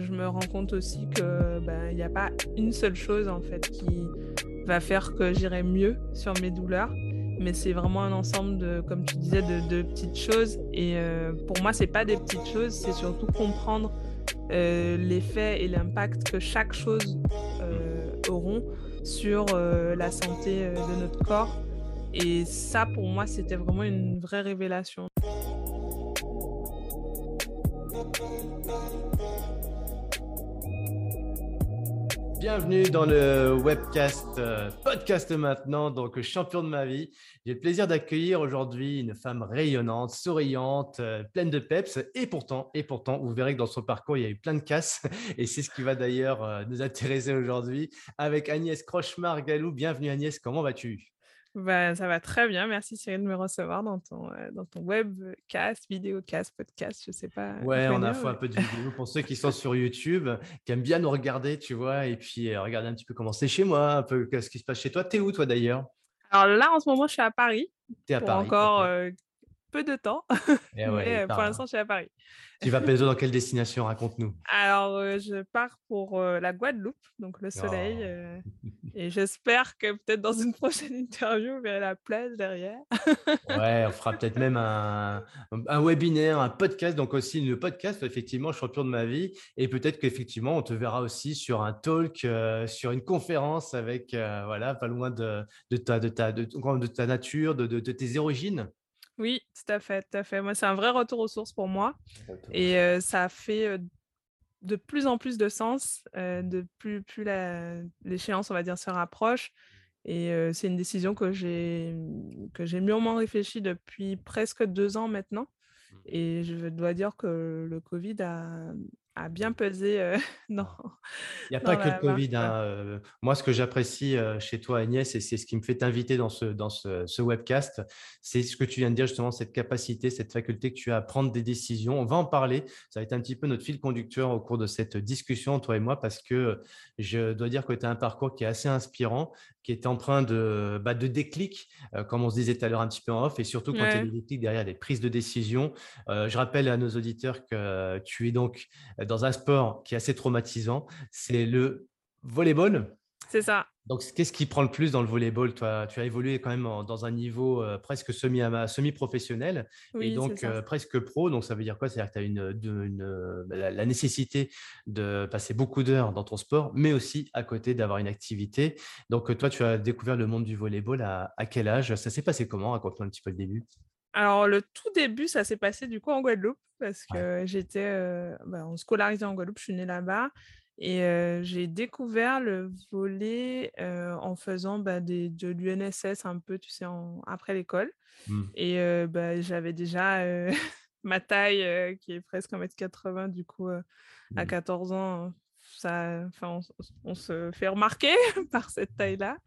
je me rends compte aussi que ben, il n'y a pas une seule chose en fait qui va faire que j'irai mieux sur mes douleurs mais c'est vraiment un ensemble de, comme tu disais, de, petites choses. Et euh, pour moi, c'est pas des petites choses, c'est surtout comprendre euh, l'effet et l'impact que chaque chose euh, auront sur la santé de notre corps. Et ça, pour moi, c'était vraiment une vraie révélation. Bienvenue dans le webcast euh, podcast maintenant, donc champion de ma vie. J'ai le plaisir d'accueillir aujourd'hui une femme rayonnante, souriante, euh, pleine de peps. Et pourtant, et pourtant, vous verrez que dans son parcours, il y a eu plein de casses. Et c'est ce qui va d'ailleurs euh, nous intéresser aujourd'hui avec Agnès Crochemar-Galou. Bienvenue Agnès, comment vas-tu? Bah, ça va très bien. Merci Cyril de me recevoir dans ton, euh, dans ton webcast, vidéocast, podcast, je sais pas. Ouais, on a fait un peu de vidéo pour ceux qui sont sur YouTube, qui aiment bien nous regarder, tu vois, et puis euh, regarder un petit peu comment c'est chez moi, un peu ce qui se passe chez toi. T'es où toi d'ailleurs? Alors là, en ce moment, je suis à Paris. T'es à Paris. Encore euh, peu de temps, eh mais pour l'instant, je suis à Paris. Tu vas plutôt dans quelle destination? Raconte-nous. Alors, euh, je pars pour euh, la Guadeloupe, donc le soleil. Oh. Euh, et j'espère que peut-être dans une prochaine interview, vous verrez la plage derrière. ouais, on fera peut-être même un, un, webinaire, un podcast. Donc aussi, le podcast, effectivement, champion de ma vie. Et peut-être qu'effectivement, on te verra aussi sur un talk, sur une conférence avec, voilà, pas loin de, de, ta, de, ta, de, de ta nature, de, de tes origines. Oui, tout à fait, tout à fait. Moi, c'est un vrai retour aux sources pour moi. Et ça fait de plus en plus de sens, de plus, plus l'échéance, on va dire, se rapproche. Et c'est une décision que j'ai que j'ai mûrement réfléchi depuis presque deux ans maintenant. Mmh. Et je dois dire que le Covid a, bien pesé. Euh, non. Il n'y a pas que le Covid. Hein, euh, moi, ce que j'apprécie euh, chez toi, Agnès, et c'est ce qui me fait t'inviter dans, ce, dans ce, webcast, c'est ce que tu viens de dire, justement, cette capacité, cette faculté que tu as à prendre des décisions. On va en parler. Ça va être un petit peu notre fil conducteur au cours de cette discussion, toi et moi, parce que je dois dire que tu as un parcours qui est assez inspirant, qui est empreint de, bah, de déclic, comme on se disait tout à l'heure un petit peu en off, et surtout quand il y a des déclics derrière des prises de décision. je rappelle à nos auditeurs que tu es donc dans un sport qui est assez traumatisant, c'est le volleyball. C'est ça. Donc, qu'est-ce qui prend le plus dans le volleyball Toi, tu as évolué quand même dans un niveau euh, presque semi, semi professionnel et donc euh, presque pro. Donc, ça veut dire quoi? C'est-à-dire que tu as une, la, nécessité de passer beaucoup d'heures dans ton sport, mais aussi à côté d'avoir une activité. Donc, toi, tu as découvert le monde du volleyball à, à quel âge? Ça s'est passé comment? Raconte-moi un petit peu le début. Alors, le tout début, ça s'est passé du coup en Guadeloupe parce que j'étais euh, scolarisée en Guadeloupe, je suis née là-bas. Et euh, j'ai découvert le volet euh, en faisant bah, des, de l'UNSS un peu, tu sais, après l'école. Mmh. Et bah, j'avais déjà ma taille qui est presque 1m80, du coup, à 14 mmh. ans, ça, on, on, se fait remarquer par cette taille-là.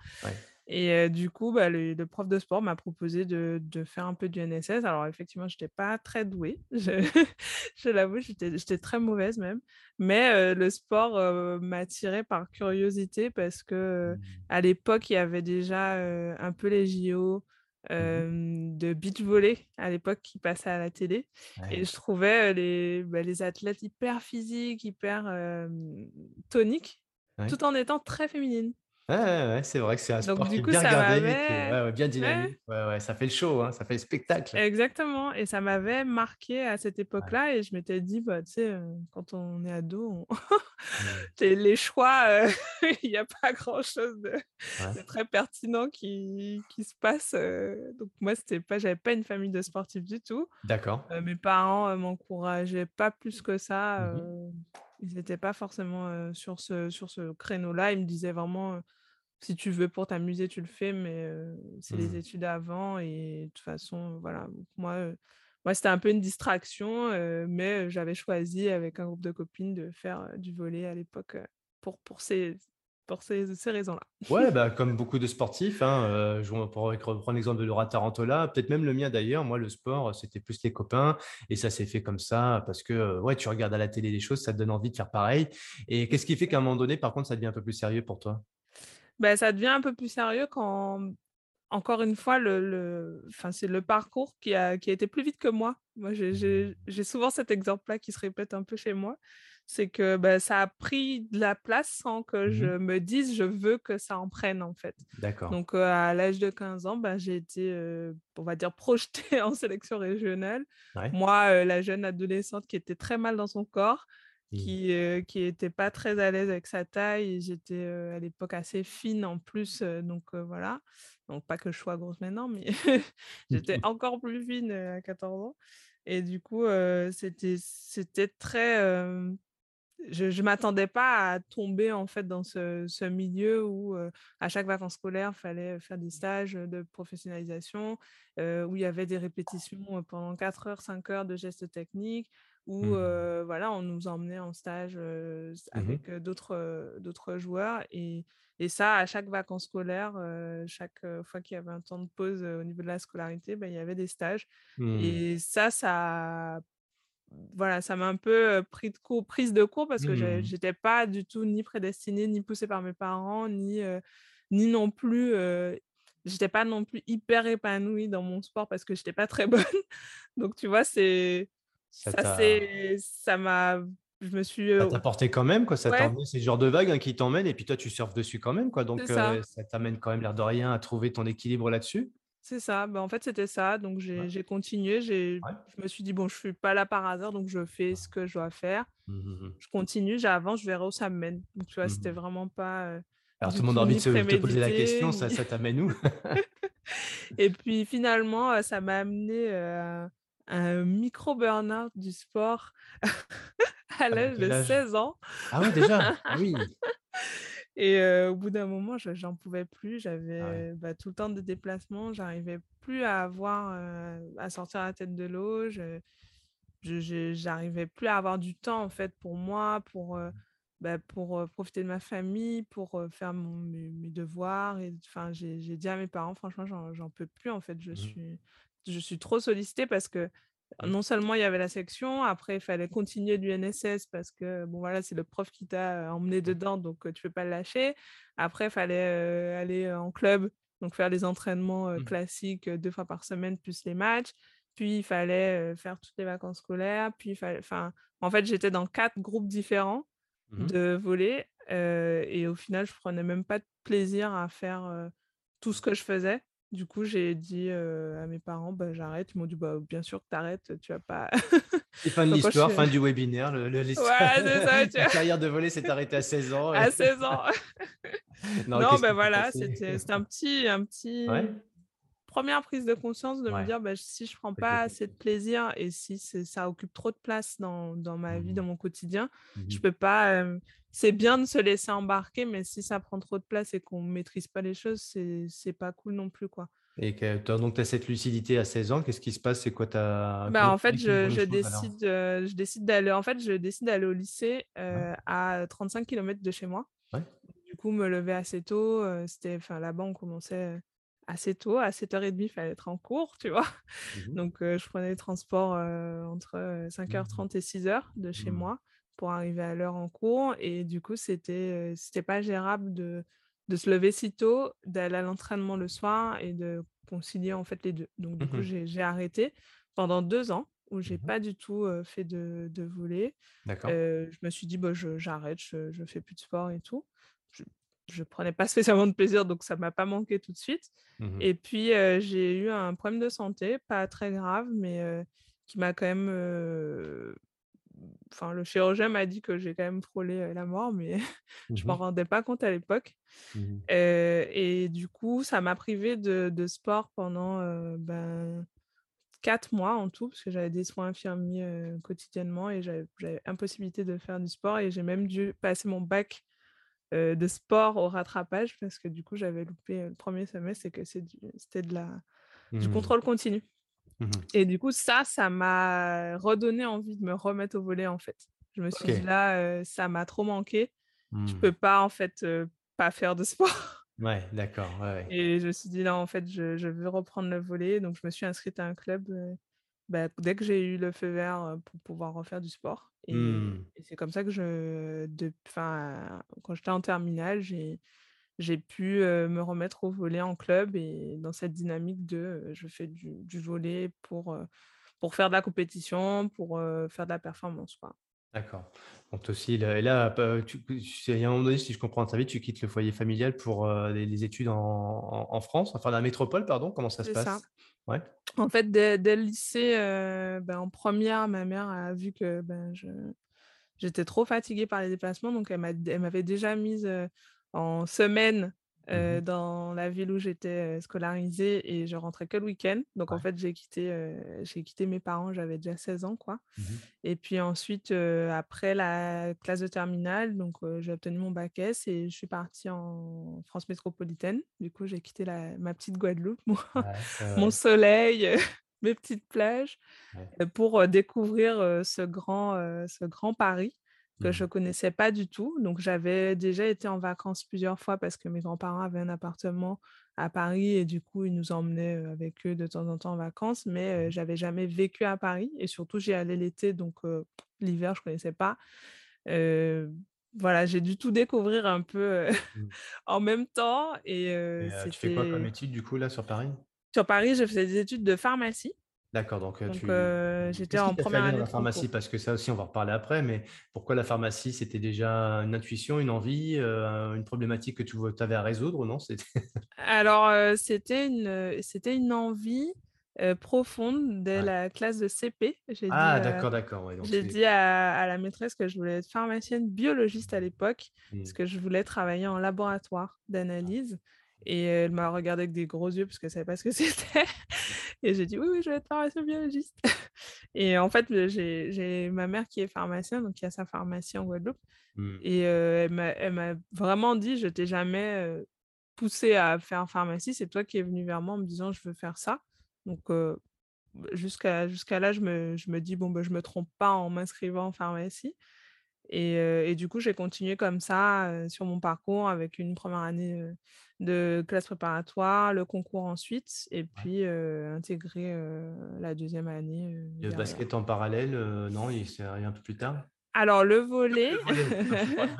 Et du coup, bah, le, prof de sport m'a proposé de, faire un peu du NSS. Alors, effectivement, je n'étais pas très douée, je, l'avoue, j'étais très mauvaise même. Mais le sport m'a attirée par curiosité parce que mmh. à l'époque, il y avait déjà un peu les JO. Mmh de beach volley à l'époque qui passaient à la télé et je trouvais les, bah, les athlètes hyper physiques, hyper toniques, tout en étant très féminines. Ouais, c'est vrai que c'est un sport qui est bien regardé, bien dynamique. Ouais. ça fait le show, hein, ça fait le spectacle. Exactement. Et ça m'avait marqué à cette époque-là. Et je m'étais dit, bah, tu sais, quand on est ado, les choix, il n'y a pas grand-chose de... très pertinent qui, qui se passe. Donc, moi, c'était pas, j'avais pas une famille de sportifs du tout. D'accord. mes parents m'encourageaient pas plus que ça. Mmh ils n'étaient pas forcément sur ce, sur ce créneau-là. Ils me disaient vraiment si tu veux pour t'amuser, tu le fais, mais c'est les mmh. études avant. Et de toute façon, voilà, moi, moi c'était un peu une distraction, mais j'avais choisi avec un groupe de copines de faire du volet à l'époque pour, pour ces, pour ces, ces raisons-là. Ouais, bah, comme beaucoup de sportifs, hein, je pourrais reprendre l'exemple de Laura Tarantola, peut-être même le mien d'ailleurs. Moi, le sport, c'était plus les copains et ça s'est fait comme ça parce que ouais, tu regardes à la télé des choses, ça te donne envie de faire pareil. Et qu'est-ce qui fait qu'à un moment donné, par contre, ça devient un peu plus sérieux pour toi? Bah, ça devient un peu plus sérieux quand, encore une fois, le, le... Enfin, c'est le parcours qui a, qui a été plus vite que moi. Moi, j'ai souvent cet exemple-là qui se répète un peu chez moi. c'est que bah, ça a pris de la place sans que Mmh je me dise: «Je veux que ça en prenne», en fait. D'accord. Donc, à l'âge de 15 ans, bah, j'ai été, on va dire projetée en sélection régionale. Ouais. Moi, la jeune adolescente qui était très mal dans son corps. Qui, heu, qui était pas très à l'aise avec sa taille j'étais, à l'époque assez fine en plus, donc, voilà. Donc pas que je sois grosse maintenant, mais j'étais encore plus fine, à 14 ans et du coup, c'était c'était très, je je m'attendais pas à tomber, en fait, dans ce ce milieu où, à chaque vacances scolaires, fallait faire des stages, heu, de professionnalisation, où il y avait des répétitions, pendant 4 heures, 5 heures de gestes techniques, où, Mmh. heu, voilà, on nous emmenait en stage, Mmh mh. avec, d'autres, d'autres joueurs et et ça, à chaque vacances scolaires, chaque, fois qu'il y avait un temps de pause, au niveau de la scolarité, bah, il y avait des stages Mmh. et ça, ça voilà, ça m'a un peu, pris de court prise de court parce que Mmh. j'étais pas du tout ni prédestinée, ni poussée par mes parents, ni, ni non plus, heu, j'étais pas non plus hyper épanouie dans mon sport parce que j'étais pas très bonne. Donc tu vois, c'est Ça ça ça m'a je me suis, ça t'a porté quand même, quoi, ça ouais, c'est le genre de vague, hein, qui t'emmène et puis toi, tu surfes dessus quand même, quoi, donc ça. ça t'amène quand même, l'air de rien, à trouver ton équilibre là-dessus? C'est ça, bah, en fait, c'était ça, donc j'ai continué, j'ai ouais. je me suis dit: «Bon, je suis pas là par hasard, donc je fais ce que je dois faire. Mmh mh mh. Je continue, j'avance, je verrai où ça me mène». Donc tu vois, Mmh c'était mh. vraiment pas, Alors tout le monde a envie de se te poser la question, ça ça t'amène où? et puis finalement, ça m'a amené à un micro burn-out du sport à l'âge de âge? 16 ans. Ah ouais, déjà? Ah oui! Et heu, au bout d'un moment, je j'en pouvais plus. Ah ouais. J'avais, bah, tout le temps de déplacement. J'arrivais plus à avoir, heu, à sortir la tête de l'eau. Je j'arrivais plus à avoir du temps, en fait, pour moi, pour, heu, bah, pour, profiter de ma famille, pour, faire mon mes mes devoirs et enfin, j'ai dit à mes parents: «Franchement, j'en peux plus, en fait. Je Mmh. suis je suis trop sollicitée» parce que Mmh. non seulement il y avait la section, après il fallait continuer l'UNSS parce que, bon, voilà, c'est le prof qui t'a, emmené dedans, donc tu peux pas le lâcher. Après, il fallait, aller en club, donc faire les entraînements, Mmh. classiques, heu, 2 fois par semaine plus les matchs. Puis il fallait, faire toutes les vacances scolaires, puis il fallait enfin, en fait, j'étais dans 4 groupes différents Mmh mh. de volley, et au final, je prenais même pas de plaisir à faire, tout ce que je faisais. Du coup, j'ai dit, à mes parents: «Bah, j'arrête». Ils m'ont dit: «Bah, bien sûr que tu arrêtes, tu vas pas» Et fin de l'histoire, suis fin du webinaire, le le l'histoire ouais, c'est ça, tu ta vois? carrière de volley s'est arrêtée à 16 ans et À 16 ans. non, ben voilà, c'était un petit un Ouais? petit Première prise de conscience de me dire: «Bah, si je prends pas assez de plaisir et si ça occupe trop de place dans dans ma vie, Mmh dans mon quotidien, Mmh je peux pas, hem» c'est bien de se laisser embarquer, mais si ça prend trop de place et qu'on maîtrise pas les choses, c'est c'est pas cool non plus, quoi. Et que donc tu as cette lucidité à 16 ans, qu'est-ce qui se passe? C'est quoi ta Bah, en fait, je décide, heu, je décide d'aller en fait, je décide d'aller au lycée, Ouais, heu, à 35 kilomètres de chez moi. ouais. Du coup, me lever assez tôt, heu, c'était enfin, là-bas, on commençait, assez tôt. À 07:30, il fallait être en cours, tu vois? Mmh mh. Donc je prenais les transports, heu, entre, heu, Mmh. 05:30 et 06:00 de chez Mmh. moi pour arriver à l'heure en cours et du coup, c'était, heu, c'était pas gérable de de se lever si tôt, d'aller à l'entraînement le soir et de concilier, en fait, les 2. Donc du Mmh coup, j'ai arrêté pendant 2 ans où j'ai Mmh pas du tout, fait de de. Heu, je me suis dit: «Bah, j'arrête, je je fais plus de sport et tout». Je je prenais pas spécialement de plaisir, donc ça m'a pas manqué tout de suite Mmh mh. et puis, j'ai eu un problème de santé, pas très grave, mais qui m'a quand même, enfin le chirurgien m'a dit que j'ai quand même frôlé, la mort, mais je Mmh m'en rendais pas compte à l'époque, Mmh et du coup, ça m'a privée de de sport pendant, ben 4 mois en tout, parce que j'avais des soins infirmiers, quotidiennement et j'avais impossibilité de faire du sport et j'ai même dû passer mon bac, de sport au rattrapage parce que du coup, j'avais loupé, le 1er semestre et que c'était de la du Mmh. contrôle continu Mmh mh. et du coup, ça, ça m'a redonné envie de me remettre au volley, en fait. Je me suis dit. «Là, ça m'a trop manqué, je Mmh. peux pas, en fait, heu, pas faire de sport». Ouais, d'accord, ouais, ouais. Et je me suis dit: «Non, en fait, je je veux reprendre le volley», donc je me suis inscrite à un club, bah, dès que j'ai eu le feu vert, pour pouvoir refaire du sport et Mmh. et c'est comme ça que je de quand j'étais en terminale, j'ai j'ai pu, me remettre au volley en club et dans cette dynamique de, je fais du du volley pour, pour faire de la compétition, pour, faire de la performance, quoi. D'accord. Donc aussi, là, et là, bah, tu, a un moment donné, si je comprends très vite, tu quittes le foyer familial pour les, les études en, en, en France, enfin la métropole, pardon. Comment ça se C'est ça. passe? Ouais. En fait, dès, dès le lycée, ben, en première, ma mère a vu que ben, je, j'étais trop fatiguée par les déplacements, donc elle m'a, elle m'avait déjà mise en semaine euh, dans la ville où j'étais scolarisée et je rentrais que le week-end. Donc en fait, j'ai quitté, euh, j'ai quitté mes parents, j'avais déjà 16 ans, quoi. Mhm. Et puis ensuite, après la classe de terminale, donc j'ai obtenu mon bac S et je suis partie en France métropolitaine. Du coup, j'ai quitté la ma petite Guadeloupe, mon Ouais, soleil, mes petites plages, ouais. pour, découvrir, ce grand, ce grand Paris que je Mhm. connaissais pas du tout. Donc j'avais déjà été en vacances plusieurs fois parce que mes grands-parents avaient un appartement à Paris et du coup, ils nous emmenaient, avec eux de temps en temps en vacances, mais heu, Mhm. j'avais jamais vécu à Paris et surtout j'y allais l'été donc l'hiver je connaissais pas. Voilà, j'ai dû tout découvrir un peu, Mhm. en même temps et Et euh, tu fais quoi comme étude du coup là sur Paris? sur Paris, je faisais des études de pharmacie, D'accord, donc donc tu heu, j'étais en première année la pharmacie? Parce que ça aussi, on va en reparler après, mais pourquoi la pharmacie? C'était déjà une intuition, une envie, une problématique que tu avais à résoudre, non? Alors, c'était une, heu, c'était une envie, profonde dès ouais. la classe de CP. J'ai Ah d'accord, d'accord, ouais, j'ai dit à à la maîtresse que je voulais être pharmacienne biologiste à l'époque, parce mmh. que je voulais travailler en laboratoire d'analyse et elle m'a regardée avec des gros yeux parce qu'elle savait pas ce que c'était. Et j'ai dit: «Oui, oui, je vais être pharmacienne biologiste» et en fait, j'ai ma mère qui est pharmacienne, donc qui a sa pharmacie en Guadeloupe. Mmh. et heu, elle m'a vraiment dit: «Je t'ai jamais, heu, poussée à faire pharmacie, c'est toi qui es venue vers moi en me disant: "Je veux faire ça"». Donc heu, bah, jusqu'à jusqu'à là, je me je me dis: «Bon, bah, je me trompe pas en m'inscrivant en pharmacie» et du coup, j'ai continué comme ça, sur mon parcours avec une première année, de classe préparatoire, le concours ensuite et puis, heu, la deuxième année, le basket en parallèle, non, il c'est arrivé un peu plus tard? Alors le.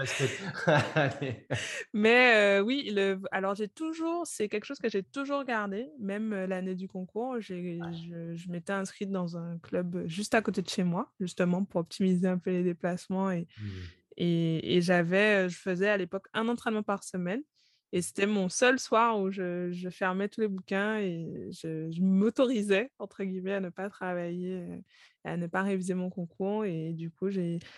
Allez. Mais heu, oui, le alors j'ai toujours c'est quelque chose que j'ai toujours gardé, même, heu, l'année du concours, j'ai je je m'étais inscrite dans un club, heu, juste à côté de chez moi, justement pour optimiser un peu les déplacements et Mmh. et et j'avais, je faisais à l'époque un entraînement par semaine et c'était mon seul soir où je je fermais tous les bouquins et je je «m'autorisais» entre guillemets à ne pas travailler, heu, à ne pas réviser mon concours. Et du coup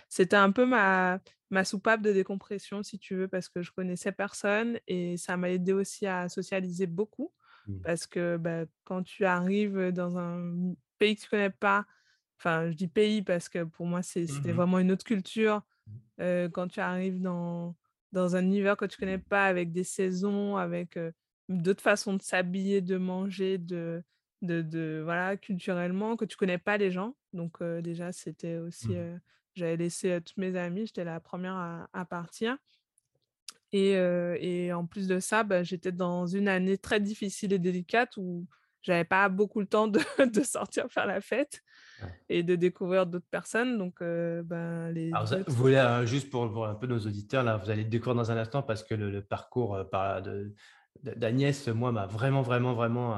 c'était un peu ma ma soupape de décompression si tu veux parce que je connaissais personne et ça m'a aidé aussi à socialiser beaucoup Mmh. parce que, bah, quand tu arrives, dans un pays que tu connais pas, enfin je dis pays parce que pour moi Mmh c'était vraiment une autre culture Heu, quand tu arrives dans dans un univers que tu connais pas, avec des saisons, avec, d'autres façons de s'habiller, de manger, de de de voilà, culturellement, que tu connais pas les gens. Donc déjà, c'était aussi, Mmh. j'avais laissé, toutes mes amies, j'étais la première à à partir et et en plus de ça, bah, j'étais dans une année très difficile et délicate où j'avais pas beaucoup le temps de de sortir faire la fête et de découvrir d'autres personnes. Donc heu, ben, les Alors, vous a 2 vous voulez, heu, juste pour pour un peu nos auditeurs, là, vous allez le découvrir dans un instant parce que le le parcours, d'A d'Agnès, moi, m'a vraiment, vraiment, vraiment,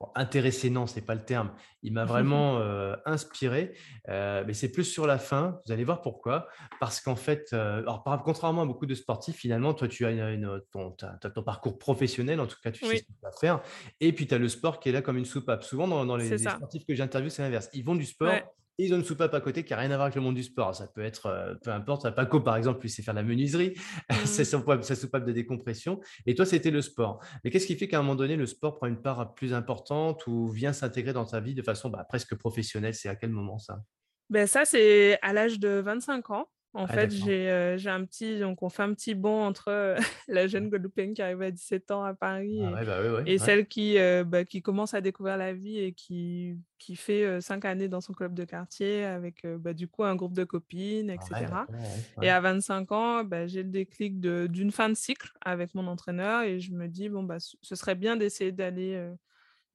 bon intéressé, non, c'est pas le terme. Il m'a vraiment, heu, inspiré, heu, mais c'est plus sur la fin, vous allez voir pourquoi. Parce qu'en fait, alors par contrairement à beaucoup de sportifs, finalement, toi, tu as une une, ton tu as ton parcours professionnel, en tout cas, tu sais ce que tu vas faire et puis tu as le sport qui est là comme une soupape. Souvent dans dans les sportifs que j'interviewe, c'est l'inverse. Ils vont du Ouais. Et ils ont une soupape à côté qui a rien à voir avec le monde du sport. Ça peut être, heu, peu importe, Paco, par exemple, lui, sait faire de la menuiserie, c'est Mmh. poids sa soupape de décompression et toi, c'était le sport. Mais qu'est-ce qui fait qu'à un moment donné, le sport prend une part plus importante ou vient s'intégrer dans ta vie de façon, bah, presque professionnelle? C'est à quel moment ça? Beh, ça, c'est à l'âge de 25 ans. En Ah fait, j'ai, j'ai un petit donc on fait un petit bond entre, heu, la jeune Guadeloupéenne qui arrive à 17 ans à Paris Ah et ouais, bah, ouais, ouais, et ouais. celle qui, heu, bah, qui commence à découvrir la vie et qui qui fait, heu, 5 années dans son club de quartier avec, bah, du coup, un groupe de copines et Ouais, cetera. d'accord, ouais, et à 25 ans, bah, j'ai le déclic d'une fin de cycle avec mon entraîneur et je me dis: «Bon, bah, ce serait bien d'essayer d'aller,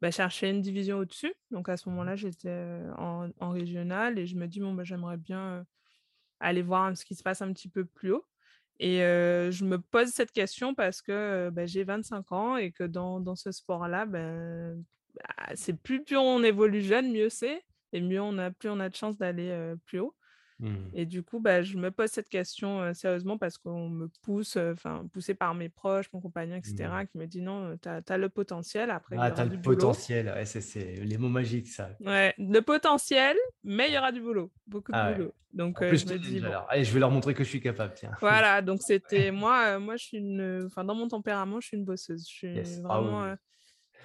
bah, chercher une division au-dessus». Donc à ce Mmh moment-là, j'étais, en en régional et je me dis: «Bon, bah, j'aimerais bien, aller voir ce qui se passe un petit peu plus haut» et je me pose cette question parce que, bah, j'ai 25 ans et que dans dans ce sport-là, ben, bah, c'est plus plus on évolue jeune, mieux c'est et mieux on a plus on a de chances d'aller, plus haut Mmh. Et du coup, bah, je me pose cette question sérieusement parce qu'on me pousse, enfin, poussé par mes proches, mon compagnon, etc., mmh. qui me dit non, tu as, le potentiel. Après, ah, tu as le potentiel, c'est les mots magiques, ça. Ouais, le potentiel, mais il y aura du boulot, beaucoup de ah boulot. Donc, je me dis, Allez, je vais leur montrer que je suis capable, tiens. Voilà, donc c'était moi, moi, je suis une, enfin, dans mon tempérament, je suis une bosseuse. Je suis ah vraiment.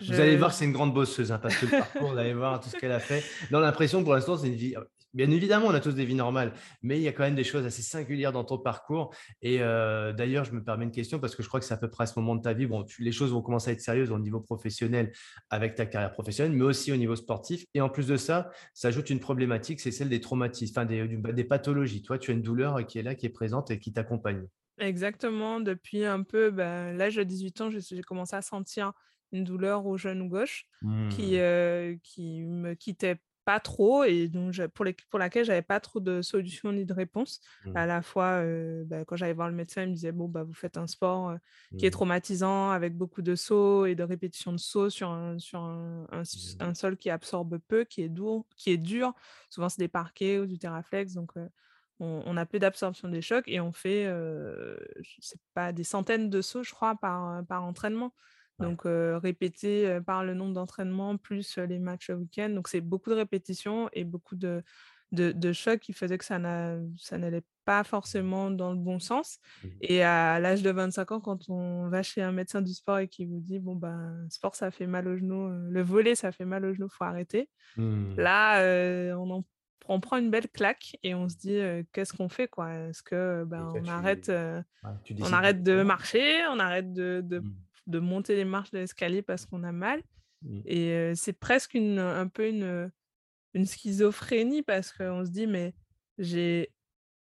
Vous allez voir que c'est une grande bosseuse, hein, parce que le parcours, vous allez voir tout ce qu'elle a fait. Dans l'impression, pour l'instant, c'est une vie. Bien évidemment, on a tous des vies normales, mais il y a quand même des choses assez singulières dans ton parcours. Et euh, d'ailleurs, je me permets une question parce que je crois que c'est à peu près à ce moment de ta vie. Bon, les choses vont commencer à être sérieuses au niveau professionnel avec ta carrière professionnelle, mais aussi au niveau sportif. Et en plus de ça, ça ajoute une problématique, c'est celle des traumatismes, enfin des, des pathologies. Toi, tu as une douleur qui est là, qui est présente et qui t'accompagne. Exactement. Depuis un peu ben, l'âge de 18 ans, j'ai commencé à sentir une douleur au genou gauche qui, mmh. euh, qui me quittait pas trop et donc pour, les, pour laquelle j'avais pas trop de solutions ni de réponse. À mmh. la fois, euh, bah, quand j'allais voir le médecin, il me disait bon bah vous faites un sport euh, qui est mmh. traumatisant avec beaucoup de sauts et de répétitions de sauts sur un, sur un, un, sol qui absorbe peu, qui est dur, qui est dur. Souvent c'est des parquets ou du terraflex, donc on, on, a peu d'absorption des chocs et on fait c'est pas des centaines de sauts, je crois, par, par entraînement. Donc, répéter par le nombre d'entraînements plus les matchs au week-end. Donc, c'est beaucoup de répétitions et beaucoup de, de, chocs qui faisaient que ça n'allait pas forcément dans le bon sens. Mmh. Et à l'âge de 25 ans, quand on va chez un médecin du sport et qui vous dit Bon, ben, sport, ça fait mal au genou, le volet, ça fait mal au genou, faut arrêter. Mmh. Là, on, on prend une belle claque et on se dit qu'est-ce qu'on fait quoi? Est-ce que ben, on, arrête, on arrête de marcher, on arrête de, mmh de monter les marches de l'escalier parce qu'on a mal. Mmh. Et c'est presque une, un peu une, une schizophrénie parce qu'on se dit, mais j'ai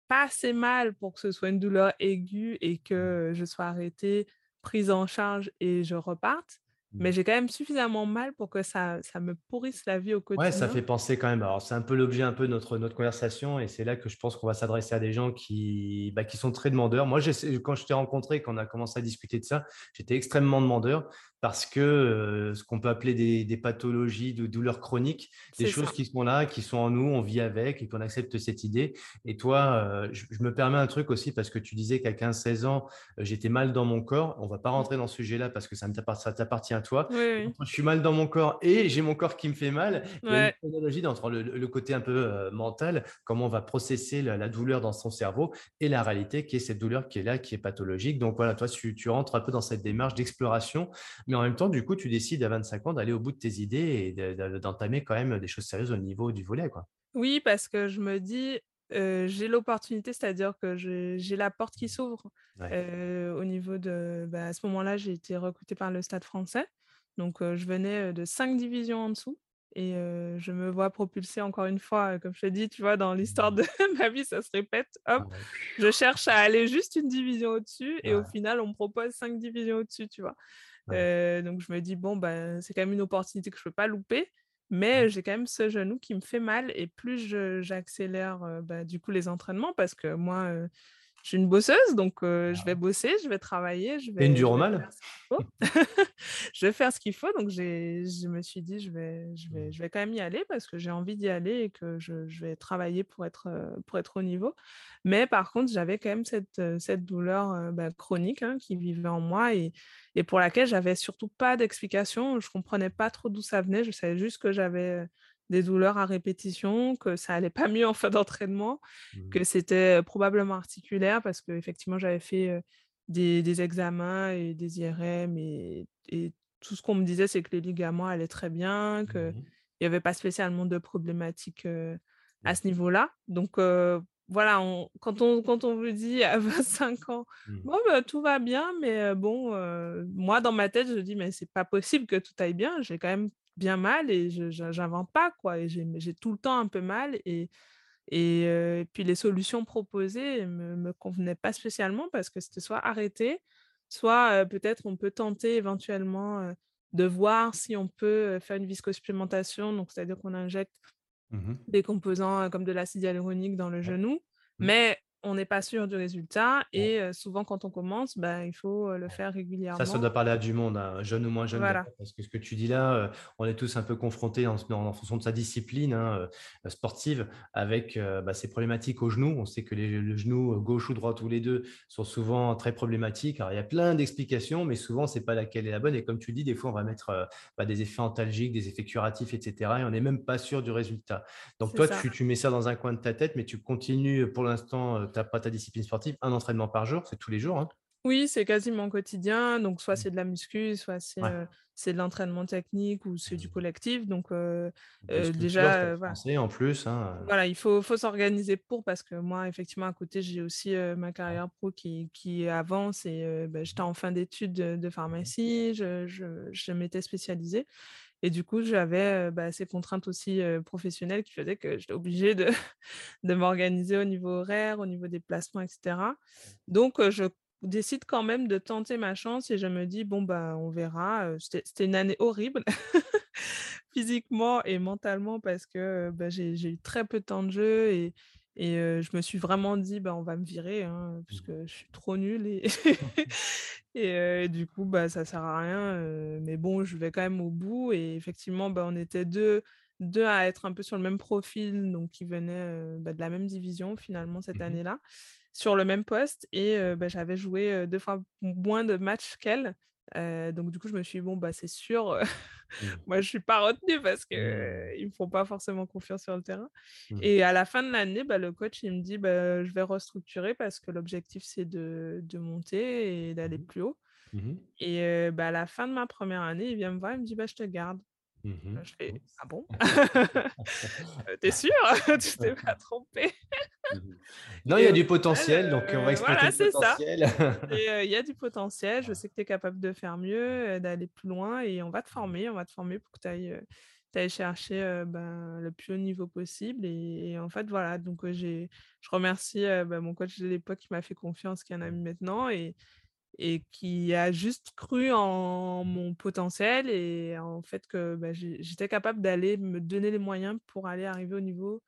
pas assez mal pour que ce soit une douleur aiguë et mmh. que je sois arrêtée, prise en charge et je reparte. Mais mmh. j'ai quand même suffisamment mal pour que ça, ça me pourrisse la vie au quotidien. Ouais, ça fait penser quand même. Alors, c'est un peu l'objet un peu de notre, notre conversation et c'est là que je pense qu'on va s'adresser à des gens qui, bah, qui sont très demandeurs. Moi, quand je t'ai rencontré, quand on a commencé à discuter de ça, j'étais extrêmement demandeur parce que ce qu'on peut appeler des, pathologies de douleurs chroniques, des choses qui sont là, qui sont en nous, on vit avec et qu'on accepte cette idée. Et toi, je, me permets un truc aussi parce que tu disais qu'à 15-16 ans, j'étais mal dans mon corps. On va pas rentrer dans ce sujet-là parce que ça t'appartient à toi. Je suis mal dans mon corps et j'ai mon corps qui me fait mal. Il y a une analogie entre le, côté un peu mental, comment on va processer la, douleur dans son cerveau et la réalité qui est cette douleur qui est là, qui est pathologique. Donc voilà, toi, tu, tu rentres un peu dans cette démarche d'exploration mais en même temps, du coup, tu décides à 25 ans d'aller au bout de tes idées et d'entamer quand même des choses sérieuses au niveau du volet. Quoi. Oui, parce que je me dis, j'ai l'opportunité, c'est-à-dire que j'ai la porte qui s'ouvre au niveau de. Bah, à ce moment-là, j'ai été recrutée par le Stade français. Donc, je venais de cinq divisions en dessous. Et je me vois propulser encore une fois, comme je te dis, tu vois, dans l'histoire de ma vie, ça se répète. Hop, je cherche à aller juste une division au-dessus et au final, on me propose cinq divisions au-dessus, tu vois donc je me dis, bon, bah, c'est quand même une opportunité que je ne peux pas louper, mais j'ai quand même ce genou qui me fait mal et plus j'accélère bah, du coup les entraînements parce que moi, je suis une bosseuse, donc je vais bosser, je vais travailler. Je vais, une dure mal Je vais faire ce qu'il faut. Donc je me suis dit, je vais, je, vais, mmh. je vais quand même y aller parce que j'ai envie d'y aller et que je, je, vais travailler pour être, pour être au niveau. Mais par contre, j'avais quand même cette, cette douleur bah, chronique hein, qui vivait en moi et, et pour laquelle j'avais surtout pas d'explication. Je comprenais pas trop d'où ça venait. Je savais juste que j'avais des douleurs à répétition, que ça allait pas mieux en fin d'entraînement, mmh. que c'était probablement articulaire parce qu'effectivement, j'avais fait des, examens et des IRM et, tout ce qu'on me disait, c'est que les ligaments allaient très bien, qu'il mmh n'y avait pas spécialement de problématiques à ce niveau-là. Donc, voilà, quand, on, quand on vous dit à 25 ans, mmh. bon, bah, tout va bien, mais bon, moi, dans ma tête, je dis, mais c'est pas possible que tout aille bien. J'ai quand même bien mal et je n'invente pas, quoi. Et j'ai tout le temps un peu mal. Et, et, puis les solutions proposées ne me, convenaient pas spécialement parce que c'était soit arrêter, soit peut-être on peut tenter éventuellement de voir si on peut faire une viscosupplémentation, donc c'est-à-dire qu'on injecte mmh des composants comme de l'acide hyaluronique dans le genou. Mmh. Mais on n'est pas sûr du résultat et souvent quand on commence, bah, il faut le faire régulièrement. Ça, ça doit parler à du monde, hein, jeune ou moins jeune. Parce que ce que tu dis là, on est tous un peu confrontés en, fonction de sa discipline hein, sportive avec bah, ces problématiques au genou. On sait que les, le genou gauche ou droit, tous les deux, sont souvent très problématiques. Alors, il y a plein d'explications, mais souvent, ce n'est pas laquelle est la bonne. Et comme tu dis, des fois, on va mettre bah, des effets antalgiques, des effets curatifs, etc. Et on n'est même pas sûr du résultat. Donc, toi, tu, tu, mets ça dans un coin de ta tête, mais tu continues pour l'instant n'as pas ta discipline sportive, un entraînement par jour, c'est tous les jours. Hein? Oui, c'est quasiment quotidien. Donc, soit mmh. c'est de la muscu, soit c'est de l'entraînement technique ou c'est du mmh. collectif. Donc, déjà, voilà. en plus. Hein, voilà, il faut, faut s'organiser pour parce que moi, effectivement, à côté, j'ai aussi ma carrière pro qui, qui avance et bah, j'étais en fin d'études de, pharmacie. Je, je, je m'étais spécialisée. Et du coup, j'avais bah, ces contraintes aussi professionnelles qui faisaient que j'étais obligée de, de m'organiser au niveau horaire, au niveau des placements, etc. Donc, je décide quand même de tenter ma chance et je me dis, bon, bah, on verra. C'était une année horrible, physiquement et mentalement, parce que bah, j'ai eu très peu de temps de jeu et, et je me suis vraiment dit, bah, on va me virer, hein, mmh. puisque je suis trop nulle. Et, et du coup, bah, ça sert à rien. mais bon, je vais quand même au bout. Et effectivement, bah, on était deux, deux à être un peu sur le même profil, donc qui venaient bah, de la même division finalement cette mmh année-là, sur le même poste. Et bah, j'avais joué deux fois moins de matchs qu'elle donc du coup, je me suis dit, bon, bah, c'est sûr, mmh. moi, je suis pas retenue parce qu'ils mmh. ne me font pas forcément confiance sur le terrain. Mmh. Et à la fin de l'année, bah, le coach, il me dit, bah, je vais restructurer parce que l'objectif, c'est de, de, monter et d'aller plus haut. Et bah, à la fin de ma première année, il vient me voir, il me dit, bah, je te garde. Mmh je fais Ah bon? Euh, T'es sûr? Tu t'es pas trompé Non, il y a du potentiel, donc on va exploiter voilà, le potentiel. Il y a du potentiel, je sais que tu es capable de faire mieux, d'aller plus loin et on va te former, on va te former pour que tu ailles, chercher ben, le plus haut niveau possible. Et, en fait, voilà, donc je remercie ben, mon coach de l'époque qui m'a fait confiance, qui en a mis maintenant. Et, et qui a juste cru en mon potentiel et en fait que bah, j'étais capable d'aller me donner les moyens pour aller arriver au niveau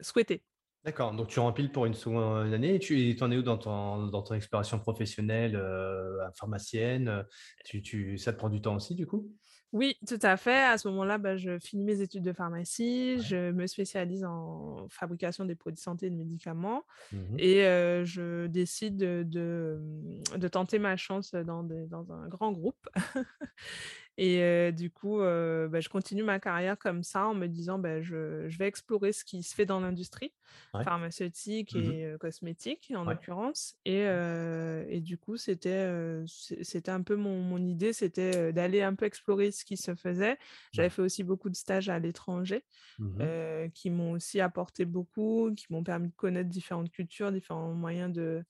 souhaité. D'accord, donc tu rempiles pour une seconde année et tu en es où dans ton, dans ton exploration professionnelle, euh, pharmacienne tu, tu, Ça te prend du temps aussi du coup? Oui, tout à fait. À ce moment-là, bah, je finis mes études de pharmacie, je me spécialise en fabrication des produits santé et de médicaments mmh et je décide de, de, tenter ma chance dans, dans un grand groupe. Et du coup, bah, je continue ma carrière comme ça en me disant bah, je, je, vais explorer ce qui se fait dans l'industrie pharmaceutique mmh et cosmétique en l'occurrence. Et, et, du coup, c'était c'était un peu mon, mon idée, c'était d'aller un peu explorer ce qui se faisait. J'avais fait aussi beaucoup de stages à l'étranger mmh qui m'ont aussi apporté beaucoup, qui m'ont permis de connaître différentes cultures, différents moyens de,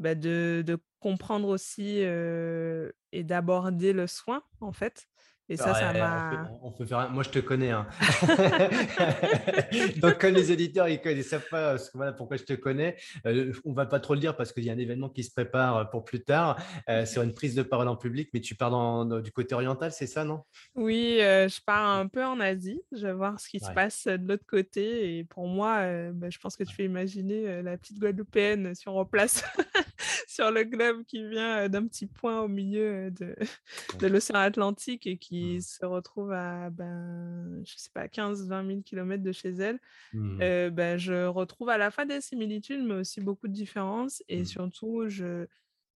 bah, de, de, comprendre aussi et d'aborder le soin, en fait. Et ça, ça m'a. On, peut faire. Moi, je te connais. Hein. Donc, comme les éditeurs, ils ne savent pas voilà, pourquoi je te connais, euh, on ne va pas trop le dire parce qu'il y a un événement qui se prépare pour plus tard euh, sur une prise de parole en public. Mais tu pars dans, du côté oriental, c'est ça, non? Oui, euh, je pars un peu en Asie. Je vais voir ce qui se passe de l'autre côté. Et pour moi, bah, je pense que tu fais imaginer la petite Guadeloupéenne si on remplace sur le globe qui vient d'un petit point au milieu de, de l'océan Atlantique et qui Mmh. se retrouve à, ben, je sais pas, 15-20 000 km de chez elle, mmh. ben, je retrouve à la fois des similitudes, mais aussi beaucoup de différences. Et mmh. surtout, je,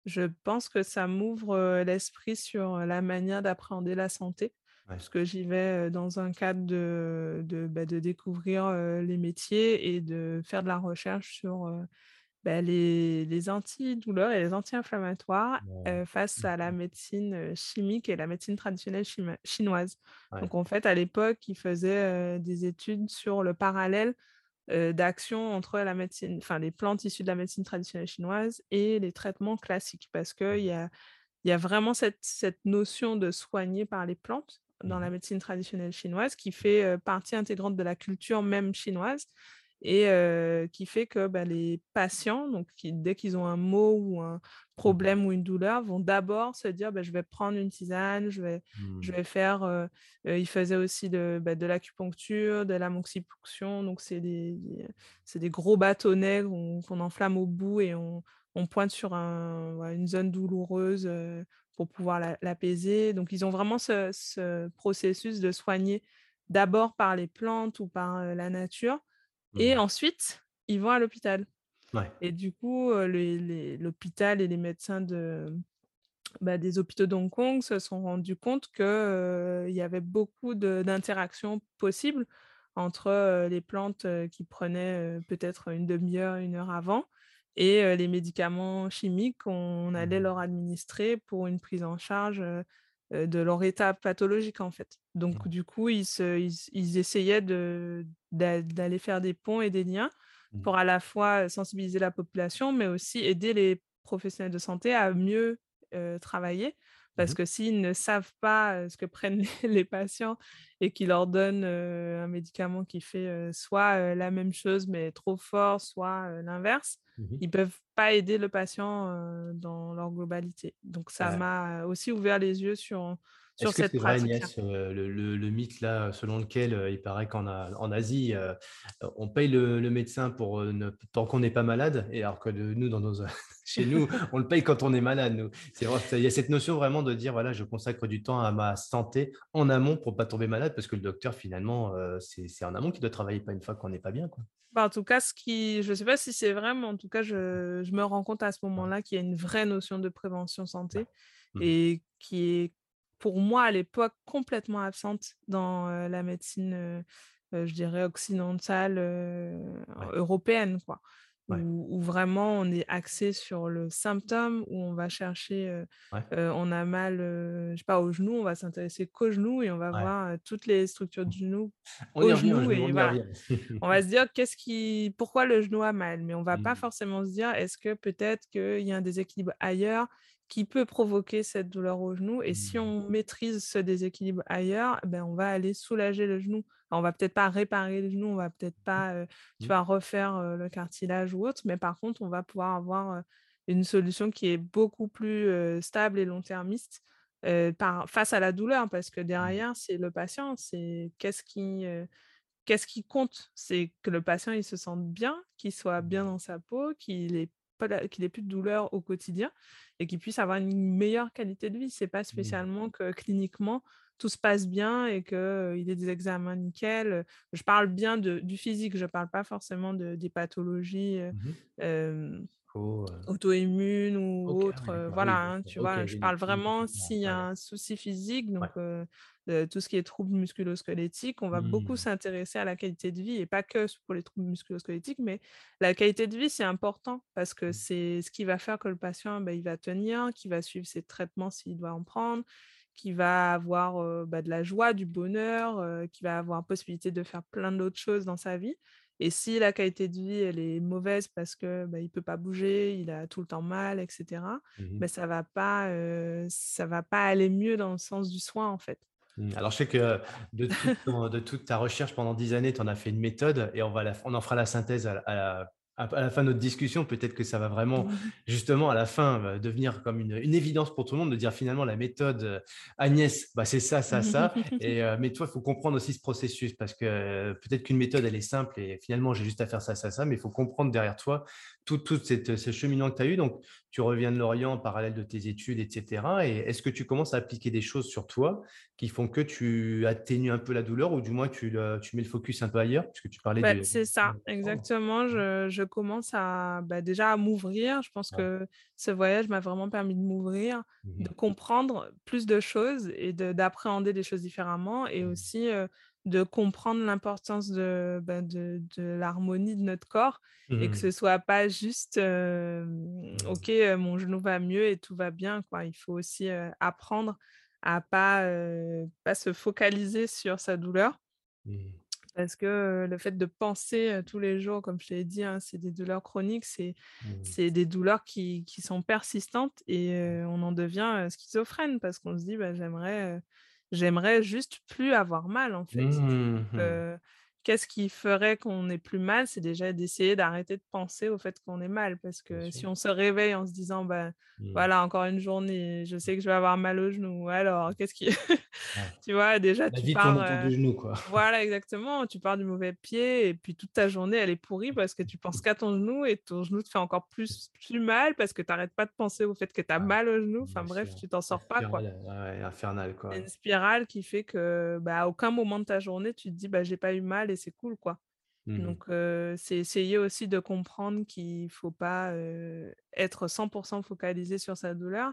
je pense que ça m'ouvre l'esprit sur la manière d'appréhender la santé. Parce que j'y vais dans un cadre de, de, ben, de découvrir les métiers et de faire de la recherche sur bah, les, les, antidouleurs et les anti-inflammatoires face à la mmh médecine chimique et la médecine traditionnelle chinoise. Donc en fait, à l'époque, ils faisaient des études sur le parallèle d'action entre la médecine, enfin les plantes issues de la médecine traditionnelle chinoise et les traitements classiques, parce qu'il y a, y a vraiment cette, cette notion de soigner par les plantes dans la mmh. médecine traditionnelle chinoise qui fait partie intégrante de la culture même chinoise et qui fait que bah, les patients, donc dès qu'ils ont un mot ou un problème ou une douleur, vont d'abord se dire bah, je vais prendre une tisane, je vais, je mmh. vais faire. il faisait aussi de, bah, de l'acupuncture, de la moxipuction, donc c'est des, des, gros bâtonnets qu'on enflamme au bout et on, on pointe sur un, une zone douloureuse pour pouvoir l'apaiser. Donc ils ont vraiment ce, ce processus de soigner d'abord par les plantes ou par la nature et mmh. ensuite, ils vont à l'hôpital. Et du coup, l'hôpital et les médecins de, bah, des hôpitaux d'Hong Kong se sont rendus compte qu'il y avait beaucoup d'interactions possibles entre les plantes qui prenaient peut-être une demi-heure, une heure avant et les médicaments chimiques qu'on allait mmh. leur administrer pour une prise en charge de leur état pathologique en fait. Donc du coup, ils, essayaient d'aller faire des ponts et des liens mmh. pour à la fois sensibiliser la population, mais aussi aider les professionnels de santé à mieux travailler. Parce mmh. que s'ils ne savent pas ce que prennent les, patients et qu'ils leur donnent un médicament qui fait soit la même chose mais trop fort, soit l'inverse, Mmh ils peuvent pas aider le patient dans leur globalité. Donc ça m'a aussi ouvert les yeux sur, sur cette que pratique. Vrai, Agnès, le, le, mythe là, selon lequel il paraît qu'en en Asie, on paye le, médecin pour ne, tant qu'on n'est pas malade, et alors que nous, dans nos, chez nous, on le paye quand on est malade. Nous. C'est vrai, il y a cette notion vraiment de dire voilà, je consacre du temps à ma santé en amont pour pas tomber malade, parce que le docteur finalement, c'est en amont qui doit travailler, pas une fois qu'on n'est pas bien. Quoi. Bah, en tout cas, ce qui, je ne sais pas si c'est vrai, mais en tout cas, je, me rends compte à ce moment-là qu'il y a une vraie notion de prévention santé mmh et qui est, pour moi, à l'époque, complètement absente dans la médecine, je dirais, occidentale, européenne. Quoi. Où, vraiment on est axé sur le symptôme, où on va chercher, on a mal, je sais pas, au genou, on va s'intéresser qu'au genou et on va voir toutes les structures du genou on au genou et on, on va se dire qu'est-ce qui, pourquoi le genou a mal, mais on va pas mmh. forcément se dire est-ce que peut-être qu'il y a un déséquilibre ailleurs qui peut provoquer cette douleur au genou. Et si mmh. on maîtrise ce déséquilibre ailleurs, ben, on va aller soulager le genou. On on va peut-être pas réparer le genou, on va peut-être mmh. pas tu vas refaire le cartilage ou autre, mais par contre, on va pouvoir avoir une solution qui est beaucoup plus stable et long-termiste par, face à la douleur, parce que mmh. derrière, c'est le patient, c'est qu'est-ce qui, qu'est-ce qui compte? C'est que le patient il se sente bien, qu'il soit bien dans sa peau, qu'il ait qu'il ait plus de douleur au quotidien et qu'il puisse avoir une meilleure qualité de vie. C'est pas mmh. spécialement que cliniquement tout se passe bien et qu'il il ait des examens nickel. Je parle bien de, du physique, je parle pas forcément de, des pathologies. Mmh auto-immunes ou autres. voilà, hein, tu vois, je parle vraiment s'il y a un souci physique, donc tout ce qui est troubles musculo-squelettiques, on va beaucoup mmh. s'intéresser à la qualité de vie et pas que pour les troubles musculo-squelettiques, mais la qualité de vie, c'est important parce que mmh. c'est ce qui va faire que le patient, bah, il va tenir, qu'il va suivre ses traitements s'il doit en prendre, qu'il va avoir bah, de la joie, du bonheur, qu'il va avoir possibilité de faire plein d'autres choses dans sa vie. Et si la qualité de vie, elle est mauvaise parce que bah, il peut pas bouger, il a tout le temps mal, etc., mmh bah, ça va pas, ça va pas aller mieux dans le sens du soin en fait. Mmh. Alors, je sais que de, de toute ta recherche pendant dix années, tu en as fait une méthode et on, va on en fera la synthèse à, à, à la fin de notre discussion, peut-être que ça va vraiment, mmh justement, à la fin, euh, devenir comme une, évidence pour tout le monde de dire finalement la méthode euh, Agnès, bah, c'est ça, ça, ça. Et, euh, mais toi, il faut comprendre aussi ce processus parce que peut-être qu'une méthode, elle est simple et finalement, j'ai juste à faire ça, ça, ça, mais il faut comprendre derrière toi tout, tout cette, ce cheminement que tu as eu. Donc, tu reviens de Lorient en parallèle de tes études, etc. Et est-ce que tu commences à appliquer des choses sur toi qui font que tu atténues un peu la douleur ou du moins tu, tu mets le focus un peu ailleurs que tu parlais bah, C'est ça, exactement. Je, je commence à bah, déjà à m'ouvrir. Je pense que ce voyage m'a vraiment permis de m'ouvrir, mmh de comprendre plus de choses et d'appréhender les choses différemment et mmh aussi de comprendre l'importance de, bah, de, de l'harmonie de notre corps et que mmh. ce soit pas juste ok mon genou va mieux et tout va bien quoi il faut aussi apprendre à pas pas se focaliser sur sa douleur parce que le fait de penser tous les jours, comme je l'ai dit, hein, c'est des douleurs chroniques, c'est mmh. des douleurs qui, qui, sont persistantes et on en devient schizophrène parce qu'on se dit bah, j'aimerais j'aimerais juste plus avoir mal en fait. Mmh qu'est-ce qui ferait qu'on est plus mal C'est déjà d'essayer d'arrêter de penser au fait qu'on est mal. Parce que si on se réveille en se disant, mmh. voilà, encore une journée, je sais que je vais avoir mal au genou, alors qu'est-ce qui. tu vois, déjà, tu pars. Euh... genou, quoi. Voilà, exactement. Tu pars du mauvais pied et puis toute ta journée, elle est pourrie parce que tu penses qu'à ton genou et ton genou te fait encore plus, plus mal parce que tu n'arrêtes pas de penser au fait que tu as mal au genou. Enfin bref, tu t'en sors pas, quoi. infernal, quoi. une spirale qui fait que, bah, à aucun moment de ta journée, tu te dis, bah, j'ai pas eu mal c'est cool, quoi. Mmh Donc, c'est essayer aussi de comprendre qu'il faut pas être 100% focalisé sur sa douleur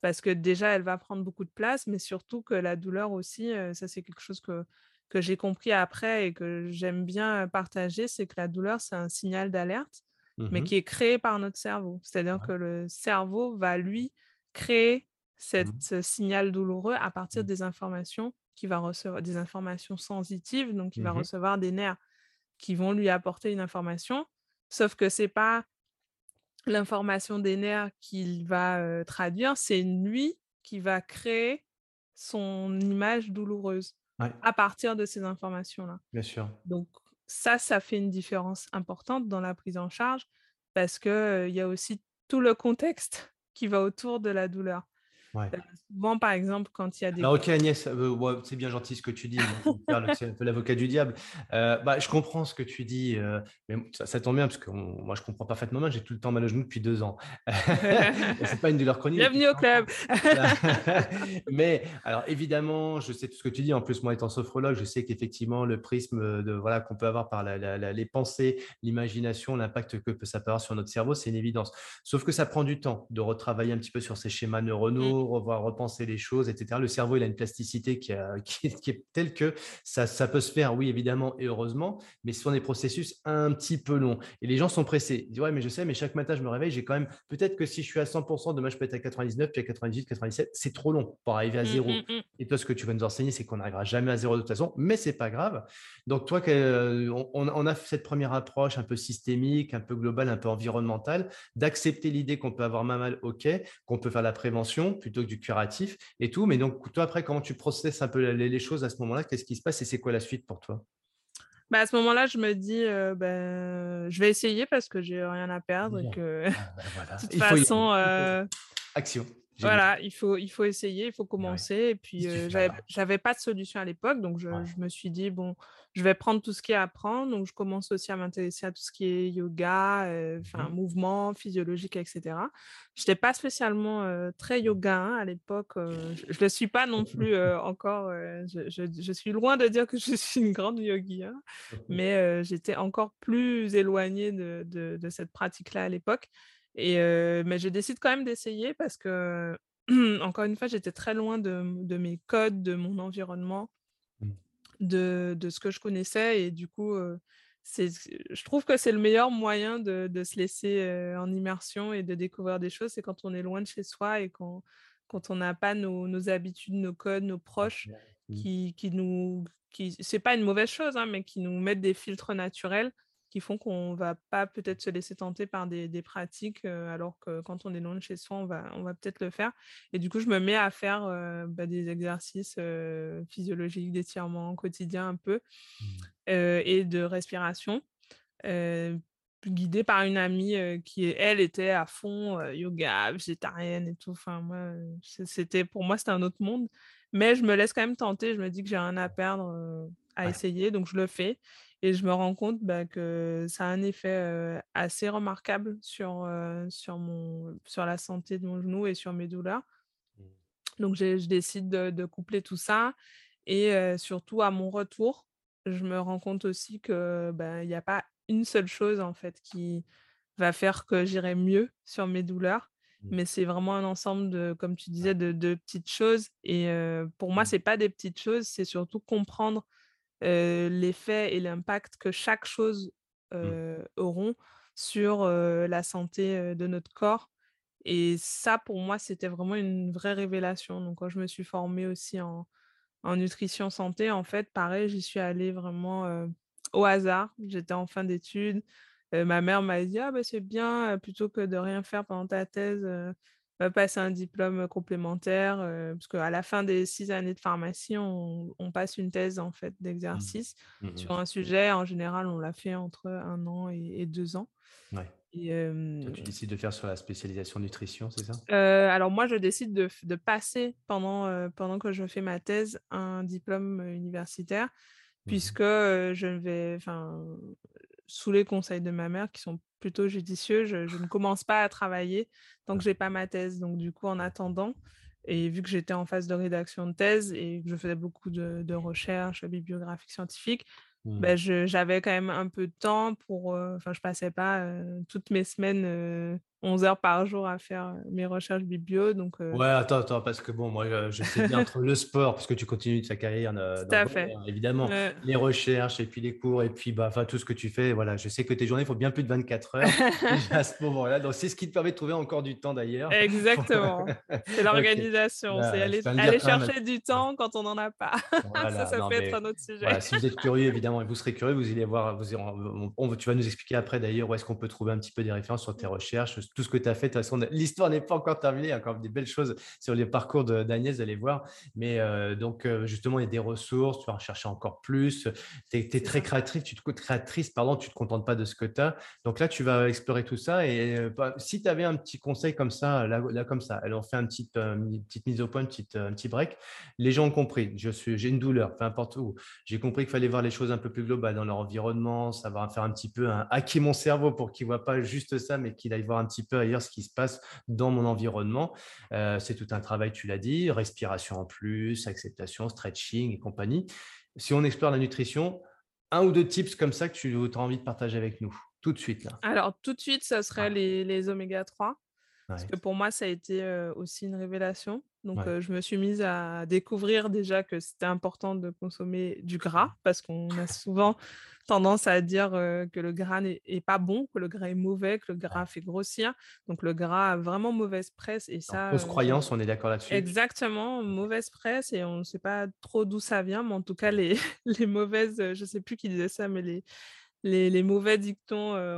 parce que déjà, elle va prendre beaucoup de place, mais surtout que la douleur aussi, ça c'est quelque chose que, que j'ai compris après et que j'aime bien partager, c'est que la douleur, c'est un signal d'alerte, mais mmh qui est créé par notre cerveau. C'est-à-dire que le cerveau va, lui, créer cette, mmh ce signal douloureux à partir des informations qui va recevoir des informations sensitives, donc il va mmh recevoir des nerfs qui vont lui apporter une information, sauf que c'est pas l'information des nerfs qu'il va traduire, c'est lui qui va créer son image douloureuse à partir de ces informations-là. Bien sûr. Donc ça, ça fait une différence importante dans la prise en charge parce qu'il il y a aussi tout le contexte qui va autour de la douleur. Ouais. souvent, par exemple, quand il y a des. Alors, ok, Agnès, euh, c'est bien gentil ce que tu dis. c'est un peu l'avocat du diable. Euh, bah, je comprends ce que tu dis, euh, mais ça, tombe bien parce que moi, je comprends parfaitement. J'ai tout le temps mal au genou depuis deux ans. c'est pas une douleur chronique. Bienvenue au club. mais alors, évidemment, je sais tout ce que tu dis. En plus, moi, étant sophrologue, je sais qu'effectivement, le prisme de voilà qu'on peut avoir par les pensées, l'imagination, l'impact que ça peut avoir sur notre cerveau, c'est une évidence. Sauf que ça prend du temps de retravailler un petit peu sur ces schémas neuronaux revoir, repenser les choses, etc. Le cerveau, il a une plasticité qui, qui, est, telle que ça, ça, peut se faire, oui, évidemment, et heureusement, mais ce sont des processus un petit peu longs. Et les gens sont pressés. Ils disent, ouais, mais je sais, mais chaque matin, je me réveille, j'ai quand même, peut-être que si je suis à 100%, demain, je peux être à 99, puis à 98, 97, c'est trop long pour arriver à mmh, zéro. Mmh, mmh. Et toi, ce que tu vas nous enseigner, c'est qu'on n'arrivera jamais à zéro de toute façon, mais c'est pas grave. Donc, toi, on, on a cette première approche un peu systémique, un peu globale, un peu environnementale, d'accepter l'idée qu'on peut avoir mal, ok, qu'on peut faire la prévention, plutôt que du curatif et tout. Mais donc, toi, après, comment tu processes un peu les, choses à ce moment-là? Qu'est-ce qui se passe et c'est quoi la suite pour toi? Bah à ce moment-là, je me dis, euh, ben, je vais essayer parce que j'ai rien à perdre. Et que... Ah, bah, de toute façon, euh, action. Voilà, il faut, il faut essayer, il faut commencer. Et puis, euh, j'avais pas de solution à l'époque, donc je, je, me suis dit, bon, je vais prendre tout ce qui est à apprendre. Donc, je commence aussi à m'intéresser à tout ce qui est yoga, euh, enfin, mmh mouvement physiologique, etc. Je n'étais pas spécialement euh, très yoga hein, à l'époque. je ne le suis pas non plus encore. Je, je, suis loin de dire que je suis une grande yogi, hein, mais j'étais encore plus éloignée de, de, de cette pratique-là à l'époque. Et mais je décide quand même d'essayer parce que, encore une fois, j'étais très loin de, de, mes codes, de mon environnement, mmh. de, de, ce que je connaissais. Et du coup, je trouve que c'est le meilleur moyen de, de se laisser en immersion et de découvrir des choses. C'est quand on est loin de chez soi et quand, quand on n'a pas nos, nos, habitudes, nos codes, nos proches mmh. qui, qui nous. Qui, c'est pas une mauvaise chose, hein, mais qui nous mettent des filtres naturels qui font qu'on va pas peut-être se laisser tenter par des, des pratiques, alors que quand on est loin de chez soi, on va, on va peut-être le faire. Et du coup, je me mets à faire bah, des exercices physiologiques d'étirement quotidien un peu mmh. et de respiration. guidée par une amie qui, elle, était à fond yoga, végétarienne et tout. Enfin, moi, c'était, pour moi, c'était un autre monde. Mais je me laisse quand même tenter. Je me dis que j'ai rien à perdre à essayer, donc je le fais. Et je me rends compte bah, que ça a un effet assez remarquable sur, sur, mon, sur la santé de mon genou et sur mes douleurs. Mmh. Donc, je décide de, coupler tout ça. Et surtout, à mon retour, je me rends compte aussi qu'il bah, n'y a pas une seule chose en fait qui va faire que j'irai mieux sur mes douleurs. Mmh. Mais c'est vraiment un ensemble de, comme tu disais, de, de petites choses. Et pour moi, mmh. ce n'est pas des petites choses, c'est surtout comprendre l'effet et l'impact que chaque chose mmh. auront sur la santé de notre corps. Et ça, pour moi, c'était vraiment une vraie révélation. Donc, quand je me suis formée aussi en, en nutrition santé, en fait, pareil, j'y suis allée vraiment au hasard. J'étais en fin d'études. ma mère m'a dit, ah, bah, c'est bien, plutôt que de rien faire pendant ta thèse, passer un diplôme complémentaire, parce qu'à la fin des six années de pharmacie, on, passe une thèse en fait Mmh. d'exercice Mmh mh. sur un sujet. En général, on l'a fait entre un an et, deux ans. Ouais. Et, Toi, tu décides de faire sur la spécialisation nutrition, c'est ça? alors moi, je décide de, de passer pendant, pendant que je fais ma thèse un diplôme universitaire, Mmh puisque je vais, enfin, sous les conseils de ma mère qui sont plutôt judicieux, je, ne commence pas à travailler tant que j'ai pas ma thèse. Donc du coup, en attendant, et vu que j'étais en phase de rédaction de thèse et que je faisais beaucoup de, de recherches bibliographiques scientifiques, Mmh. ben, j'avais quand même un peu de temps pour, enfin, je passais pas toutes mes semaines 11 heures par jour à faire mes recherches biblio. Donc, Ouais, attends, attends, parce que bon, moi, je sais bien entre le sport, parce que tu continues ta carrière dans fait. hein, évidemment, les recherches et puis les cours et puis bah, enfin, tout ce que tu fais. Voilà, je sais que tes journées font bien plus de 24 heures à ce moment-là. Donc, c'est ce qui te permet de trouver encore du temps d'ailleurs. Exactement. C'est l'organisation. C'est aller, aller chercher du temps quand on n'en a pas. ça, ça peut être un autre sujet. Voilà, si vous êtes curieux, évidemment, et vous serez curieux, vous allez voir, vous on, tu vas nous expliquer après d'ailleurs où est-ce qu'on peut trouver un petit peu des références sur tes recherches, tout ce que tu as fait. De toute façon, l'histoire n'est pas encore terminée, il y a encore des belles choses sur les parcours d'Agnès, allez voir. Mais euh, donc, euh, justement, il y a des ressources, tu vas en chercher encore plus. Tu es, très créatrice, tu te, créatrice, pardon, tu ne te contentes pas de ce que tu as. Donc là, tu vas explorer tout ça. Et euh, bah, si tu avais un petit conseil comme ça, là, comme ça, elles ont fait une petite mise au point, une petite, un petit break, les gens ont compris, j'ai une douleur, peu importe où. J'ai compris qu'il fallait voir les choses un peu plus globales dans leur environnement, savoir faire un petit peu un hacker mon cerveau pour qu'il ne voit pas juste ça, mais qu'il aille voir un petit peu ailleurs ce qui se passe dans mon environnement. c'est tout un travail, tu l'as dit, respiration en plus, acceptation, stretching et compagnie. Si on explore la nutrition, un ou deux tips comme ça que tu as envie de partager avec nous, tout de suite là. Alors, tout de suite, ça serait les, les oméga 3. Parce que pour moi, ça a été aussi une révélation. Donc, je me suis mise à découvrir déjà que c'était important de consommer du gras parce qu'on a souvent tendance à dire que le gras n'est pas bon, que le gras est mauvais, que le gras fait grossir. Donc, le gras a vraiment mauvaise presse. Et ça. Fausse croyance, on est d'accord là-dessus? Exactement, mauvaise presse et on ne sait pas trop d'où ça vient, mais en tout cas, les, les mauvaises, je ne sais plus qui disait ça, mais les, les, mauvais dictons, euh,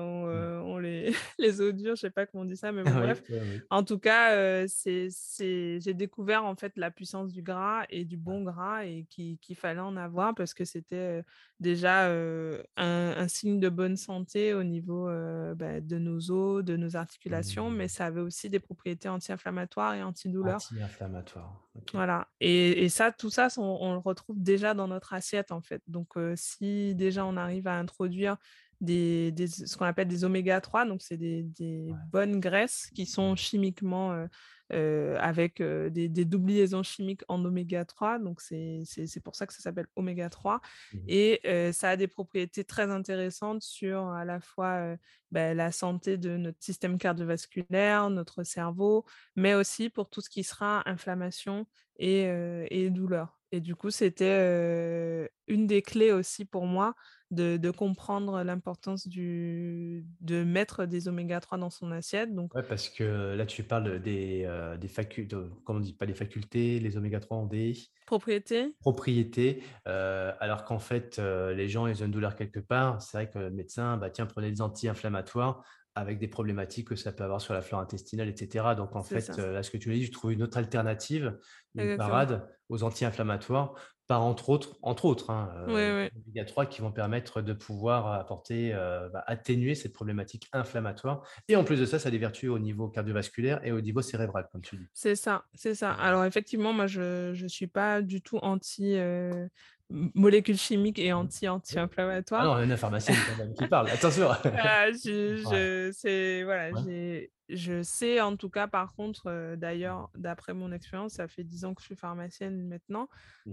on, mmh. les, les odieux, je sais pas comment on dit ça, mais bref. En tout cas, c'est, j'ai découvert en fait la puissance du gras et du bon gras et qu'il, fallait en avoir parce que c'était déjà un, signe de bonne santé au niveau bah, de nos os, de nos articulations, mais mmh. ça avait aussi des propriétés anti-inflammatoires et antidouleurs. Anti-inflammatoires. Voilà. Et, ça, tout ça, on, le retrouve déjà dans notre assiette en fait. Donc, si déjà on arrive à introduire des, ce qu'on appelle des oméga 3, donc c'est des, bonnes graisses qui sont chimiquement avec des, doubles liaisons chimiques en oméga 3, donc c'est pour ça que ça s'appelle oméga 3. Mmh Et ça a des propriétés très intéressantes sur à la fois bah, la santé de notre système cardiovasculaire, notre cerveau, mais aussi pour tout ce qui sera inflammation et, et douleur. Et du coup, c'était une des clés aussi pour moi de, comprendre l'importance de mettre des oméga 3 dans son assiette. Donc... parce que là, tu parles des, des facultés, comment on dit, pas les facultés, les oméga 3 ont des propriétés. Propriétés, alors qu'en fait, les gens, ils ont une douleur quelque part. C'est vrai que le médecin, bah, tiens, prenez des anti-inflammatoires avec des problématiques que ça peut avoir sur la flore intestinale, etc. Donc, en fait, là, ce que tu me dis, je trouve une autre alternative, une parade aux anti-inflammatoires par entre autres, entre autres, hein, euh, il y a trois qui vont permettre de pouvoir apporter, euh, bah, atténuer cette problématique inflammatoire. Et en plus de ça, ça a des vertus au niveau cardiovasculaire et au niveau cérébral, comme tu dis. C'est ça, c'est ça. Alors effectivement, moi, je ne suis pas du tout anti euh, molécules chimiques et anti-anti-inflammatoires. Ah non, une pharmacienne qui parle, attention. Ah, je, je, voilà, j'ai je sais en tout cas, par contre, euh, d'ailleurs, d'après mon expérience, ça fait 10 ans que je suis pharmacienne maintenant, mmh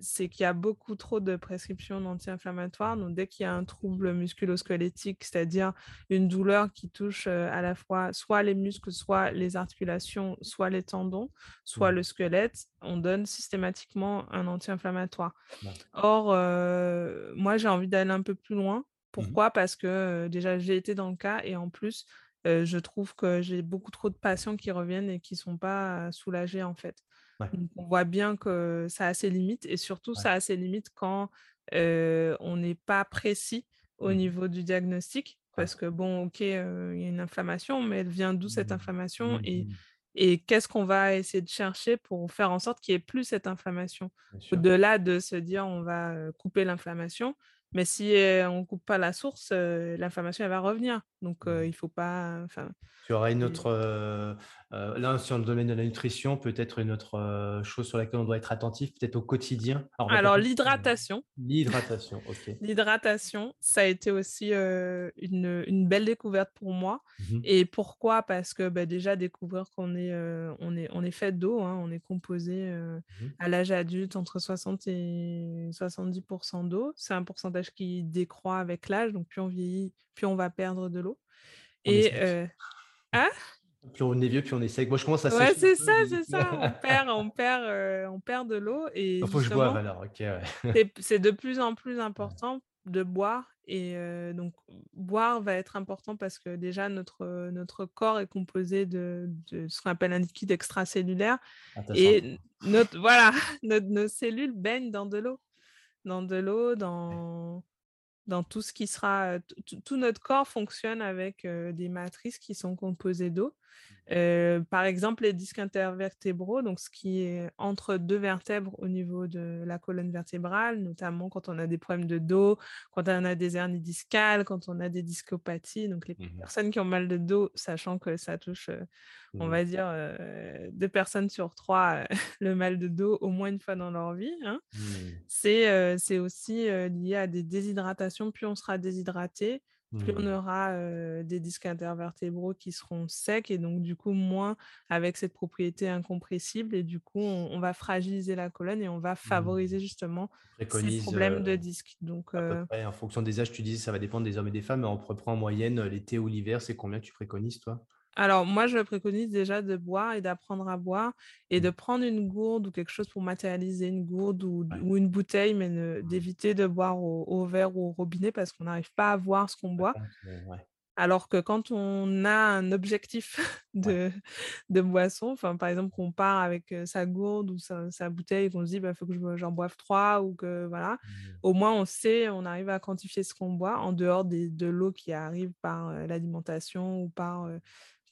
c'est qu'il y a beaucoup trop de prescriptions d'anti-inflammatoires. Donc, dès qu'il y a un trouble musculo-squelettique, c'est-à-dire une douleur qui touche euh, à la fois soit les muscles, soit les articulations, soit les tendons, soit mmh le squelette, on donne systématiquement un anti-inflammatoire. Or, euh, moi, j'ai envie d'aller un peu plus loin. Mmh Pourquoi? Parce que déjà, j'ai été dans le cas et en plus, je trouve que j'ai beaucoup trop de patients qui reviennent et qui ne sont pas soulagés en fait. on voit bien que ça a ses limites et surtout ça a ses limites quand on n'est pas précis au mmh niveau du diagnostic. Parce que bon, ok, il y a une inflammation, mais elle vient d'où cette Mmh. inflammation Mmh et, mh. et qu'est-ce qu'on va essayer de chercher pour faire en sorte qu'il n'y ait plus cette inflammation? Au-delà de se dire on va couper l'inflammation, mais si on ne coupe pas la source, l'inflammation elle va revenir. Donc il Mmh. ne faut pas. Enfin, tu auras une autre, là, sur le domaine de la nutrition, peut-être une autre, chose sur laquelle on doit être attentif, peut-être au quotidien? Alors, l'hydratation. l'hydratation, OK. L'hydratation, ça a été aussi, une, une belle découverte pour moi Mmh mh. et pourquoi? Parce que, bah, déjà découvrir qu'on est, on est on est fait d'eau, hein, on est composé, Mmh mh. à l'âge adulte entre 60 et 70% d'eau. C'est un pourcentage qui décroît avec l'âge, donc plus on vieillit, plus on va perdre de l'eau et heu hein? Plus on est vieux, plus on est sec. Moi, je commence à Ouais, c'est ça, c'est ça, on perd on perd, heu, on perd de l'eau il faut que je boive alors, OK, ouais. C'est de plus en plus important de boire et heu, donc boire va être important parce que déjà notre, notre corps est composé de de ce qu'on appelle un liquide extracellulaire et notre voilà, notre nos cellules baignent dans de l'eau. Dans de l'eau, dans dans tout ce qui sera, tout notre corps fonctionne avec, des matrices qui sont composées d'eau. Heu, par exemple, les disques intervertébraux, donc ce qui est entre 2 vertèbres au niveau de la colonne vertébrale, notamment quand on a des problèmes de dos, quand on a des hernies discales, quand on a des discopathies. Donc les Mmh mh. personnes qui ont mal de dos, sachant que ça touche, heu, on Mmh. va dire, heu, 2 personnes sur 3, heu, le mal de dos au moins une fois dans leur vie, hein. Mmh. C'est, aussi, lié à des déshydratations. Plus on sera déshydraté, plus on Mmh. aura, des disques intervertébraux qui seront secs et donc du coup moins avec cette propriété incompressible et du coup on on va fragiliser la colonne et on va Mmh. favoriser justement Tu ces problèmes de disques. Donc à peu heu près en fonction des âges, tu disais ça va dépendre des hommes et des femmes, mais peu près en moyenne, l'été ou l'hiver, c'est combien tu préconises toi? Alors moi, je préconise déjà de boire et d'apprendre à boire et Mmh. de prendre une gourde ou quelque chose pour matérialiser une gourde ou Ouais. ou une bouteille, mais Mmh. d'éviter de boire au au verre ou au robinet parce qu'on n'arrive pas à voir ce qu'on boit. ouais, Alors que quand on a un objectif ouais. de boisson, par exemple, qu'on part avec, sa gourde ou sa sa bouteille et qu'on se dit: «Bah, faut que j'en boive 3 ou que voilà, Mmh. au moins on sait, on arrive à quantifier ce qu'on boit en dehors des de l'eau qui arrive par, l'alimentation ou par,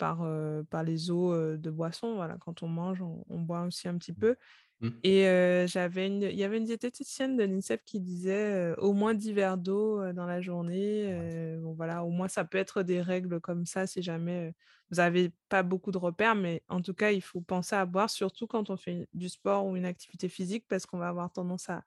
par, par les eaux, de boisson. Voilà, quand on mange, on on boit aussi un petit Mmh. peu Mmh. et j'avais une il y avait une diététicienne de l'INSEP qui disait, «Au moins 10 verres d'eau, dans la journée», Ouais. bon voilà, au moins ça peut être des règles comme ça si jamais, vous avez pas beaucoup de repères, mais en tout cas, il faut penser à boire, surtout quand on fait du sport ou une activité physique parce qu'on va avoir tendance à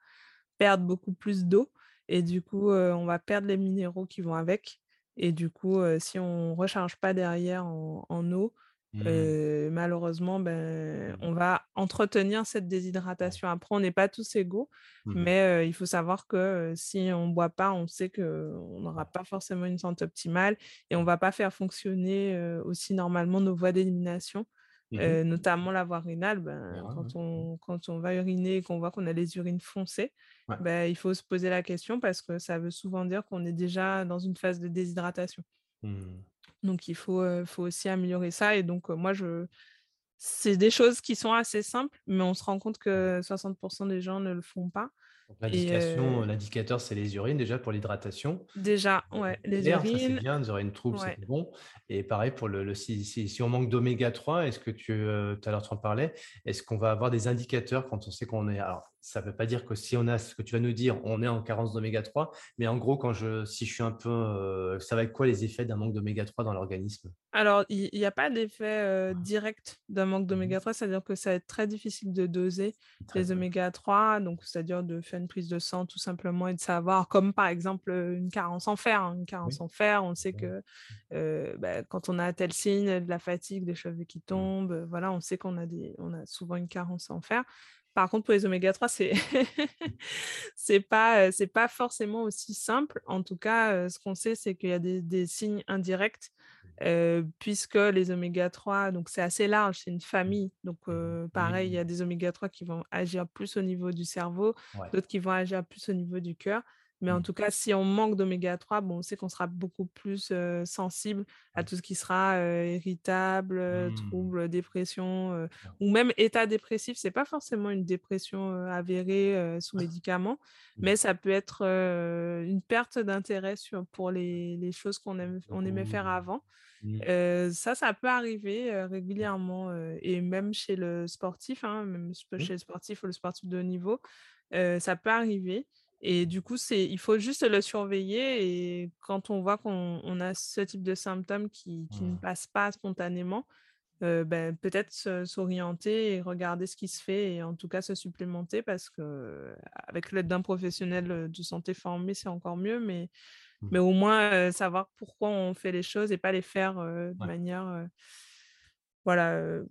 perdre beaucoup plus d'eau et du coup, on va perdre les minéraux qui vont avec et du coup, si on recharge pas derrière en en eau, Mmh. heu, malheureusement, ben, Mmh. on va entretenir cette déshydratation. Après, on n'est pas tous égaux, Mmh mh. mais il faut savoir que, si on boit pas, on sait qu'on n'aura pas forcément une santé optimale et on Mmh. va pas faire fonctionner, aussi normalement nos voies d'élimination. Notamment la voie rénale, ben, Ouais, quand on quand on va uriner et qu'on voit qu'on a les urines foncées, Ouais. ben il faut se poser la question parce que ça veut souvent dire qu'on est déjà dans une phase de déshydratation. Mmh. Donc il faut, faut aussi améliorer ça et donc moi je c'est des choses qui sont assez simples, mais on se rend compte que 60% des gens ne le font pas l'indication l'indicateur, c'est les urines déjà pour l'hydratation. déjà, ouais, les Clair, ça c'est urines, bien, des urines troubles, c'est ouais. pas bon et pareil pour le le si si si on manque d'oméga 3, est-ce que tu, tout à l'heure tu en parlais, est-ce qu'on va avoir des indicateurs quand on sait qu'on est alors ça veut pas dire que si on a ce que tu vas nous dire, on est en carence d'oméga 3, mais en gros quand je si je suis un peu, heu, ça va être quoi les effets d'un manque d'oméga 3 dans l'organisme? Alors, il il y a pas d'effet, heu, direct d'un manque Mmh d'oméga 3, c'est-à-dire que ça va être très difficile de doser Très, les oméga 3, donc c'est-à-dire de faire une prise de sang tout simplement et de savoir comme par exemple, heu, une carence en fer, hein. Une carence Oui. en fer, on sait Mmh. que, heu, bah, quand on a tel signe, de la fatigue, des cheveux qui Mmh. tombent, voilà, on sait qu'on a des on a souvent une carence en fer. Par contre, pour les oméga 3, c'est c'est pas, heu, c'est pas forcément aussi simple. En tout cas, heu, ce qu'on sait, c'est qu'il y a des des signes indirects Heu, puisque les oméga 3 donc c'est assez large, c'est une Mmh. famille. Donc pareil, il y a des oméga 3 qui vont agir plus au niveau du cerveau, Ouais. d'autres qui vont agir plus au niveau du cœur. Mais en Mmh. tout cas, si on manque d'oméga 3, bon, on sait qu'on sera beaucoup plus, sensible à Mmh. tout ce qui sera, heu, irritable, Mmh. trouble, dépression, ou même état dépressif. C'est pas forcément une dépression, avérée, sous médicaments, Mmh. mais ça peut être, une perte d'intérêt pour les les choses qu'on on aimait faire avant. Ça, ça peut arriver, régulièrement, et même chez le sportif, hein, même ch chez le sportif ou le sportif de haut niveau, ça peut arriver et du coup, c'est il faut juste le surveiller et quand on voit qu'on on a ce type de symptômes qui qui ne Mmh. passent pas spontanément, ben, peut-être s'orienter et regarder ce qui se fait et en tout cas se supplémenter parce qu'avec l'aide d'un professionnel, de santé formé, c'est encore mieux mais Mmh. mais au moins, savoir pourquoi on fait les choses et pas les faire, de Ouais. manière, voilà,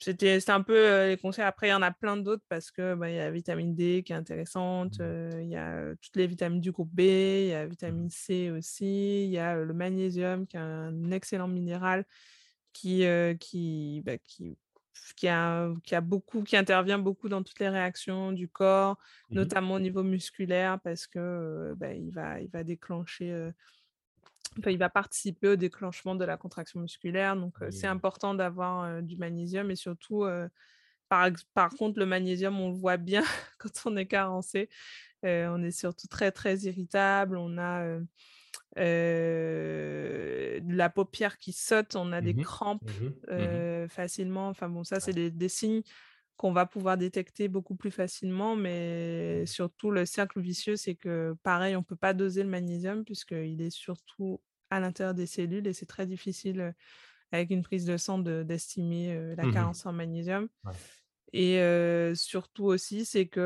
c'était un peu, heu, les conseils. Après, il y en a plein d'autres parce que, bah, il y a la vitamine D qui est intéressante, Mmh. heu, il y a, toutes les vitamines du groupe B, il y a la Mmh. vitamine C aussi, il y a, le magnésium qui est un excellent minéral qui, qui, bah, qui qui a qui a beaucoup qui intervient beaucoup dans toutes les réactions du corps, Mmh mh. notamment au niveau musculaire parce que, bah, il va il va déclencher, il va participer au déclenchement de la contraction musculaire donc c'est important d'avoir, du magnésium et surtout, par contre, le magnésium, on le voit bien quand on est carencé, on est surtout très, très irritable, on a, heu, la paupière qui saute, on a des Mmh mh. crampes, Mmh mh. Mmh facilement. Enfin bon, ça, c'est des signes qu'on va pouvoir détecter beaucoup plus facilement, mais surtout le cercle vicieux, c'est que pareil, on peut pas doser le magnésium puisqu'il est surtout à l'intérieur des cellules et c'est très difficile, heu, avec une prise de sang de d'estimer, heu, la Mmh mh. carence en magnésium Ouais. et surtout aussi, c'est que,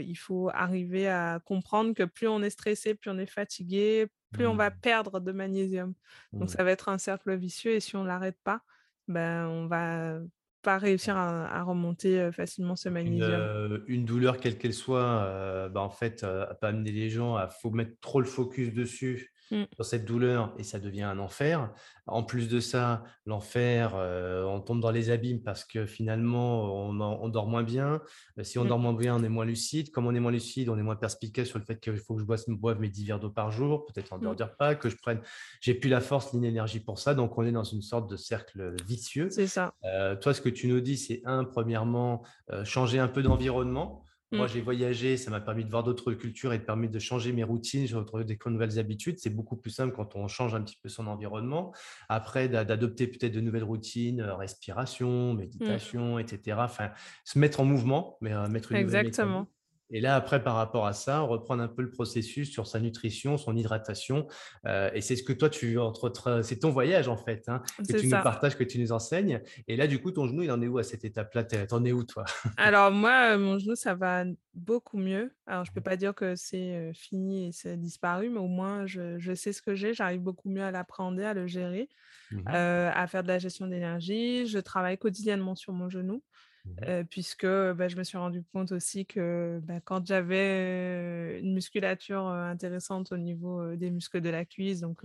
heu, il faut arriver à comprendre que plus on est stressé, plus on est fatigué, plus on va Mmh. perdre de magnésium. Donc Mmh. ça va être un cercle vicieux et si on l'arrête pas, ben, on va pas réussir à à remonter, heu, facilement ce une, magnésium. heu, une douleur quelle qu'elle soit, heu, bah, en fait, heu, peut amener les gens à faut mettre trop le focus dessus, Mmh. sur cette douleur et ça devient un enfer. En plus de ça, l'enfer, heu, on tombe dans les abîmes parce que finalement on en on dort moins bien. Heu, si on Mmh. dort moins bien, on est moins lucide. Comme on est moins lucide, on est moins perspicace sur le fait qu'il faut que je boive mes 10 verres d'eau par jour, peut-être en dehors Mmh. du repas, que je prenne j'ai plus la force ni l'énergie pour ça, donc on est dans une sorte de cercle, vicieux. C'est ça. Heu, toi, ce que tu nous dis, c'est 1, premièrement, changer un peu d'environnement. Moi, Mmh. j'ai voyagé, ça m'a permis de voir d'autres cultures et de permis de changer mes routines. J'ai retrouvé des nouvelles habitudes. C'est beaucoup plus simple quand on change un petit peu son environnement. Après, d'a d'adopter peut-être de nouvelles routines, heu, respiration, Mmh. méditation et cetera. Enfin, se mettre en mouvement, mais heu, mettre une nouvelle Exactement. Et là, après, par rapport à ça, reprendre un peu le processus sur sa nutrition, son hydratation, heu et c'est ce que toi, tu entre c'est ton voyage, en fait, hein, que tu nous partages, que tu nous enseignes et là, du coup, ton genou, il en est où à cette étape-là? Tu es où, toi? Alors moi, heu, mon genou, ça va beaucoup mieux. Alors je peux pas dire que c'est, heu, fini et c'est disparu, mais au moins je je sais ce que j'ai, j'arrive beaucoup mieux à l'appréhender, à le gérer, Mmh à faire de la gestion d'énergie. Je travaille quotidiennement sur mon genou. Mmh puisque, bah, je me suis rendu compte aussi que, bah, quand j'avais, une musculature, intéressante au niveau, des muscles de la cuisse, donc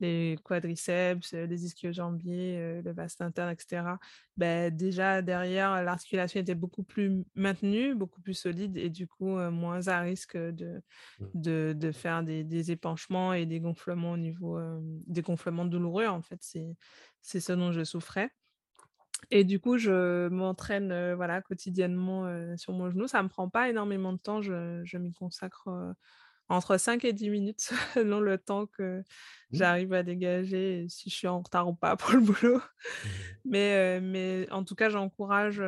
les quadriceps, les ischio-jambiers, heu, le vaste interne et cetera. Beh, déjà derrière, l'articulation était beaucoup plus maintenue, beaucoup plus solide et du coup, moins à risque, de Mmh. de de faire des des épanchements et des gonflements au niveau, des gonflements douloureux, en fait, c'est c'est ce dont je souffrais. Et du coup, je m'entraîne, heu, voilà, quotidiennement, heu, sur mon genou. Ça me prend pas énormément de temps, je je m'y consacre, heu, entre 5 et 10 minutes selon le temps que Mmh. j'arrive à dégager et si je suis en retard ou pas pour le boulot. Mmh. Mais, mais en tout cas, j'encourage,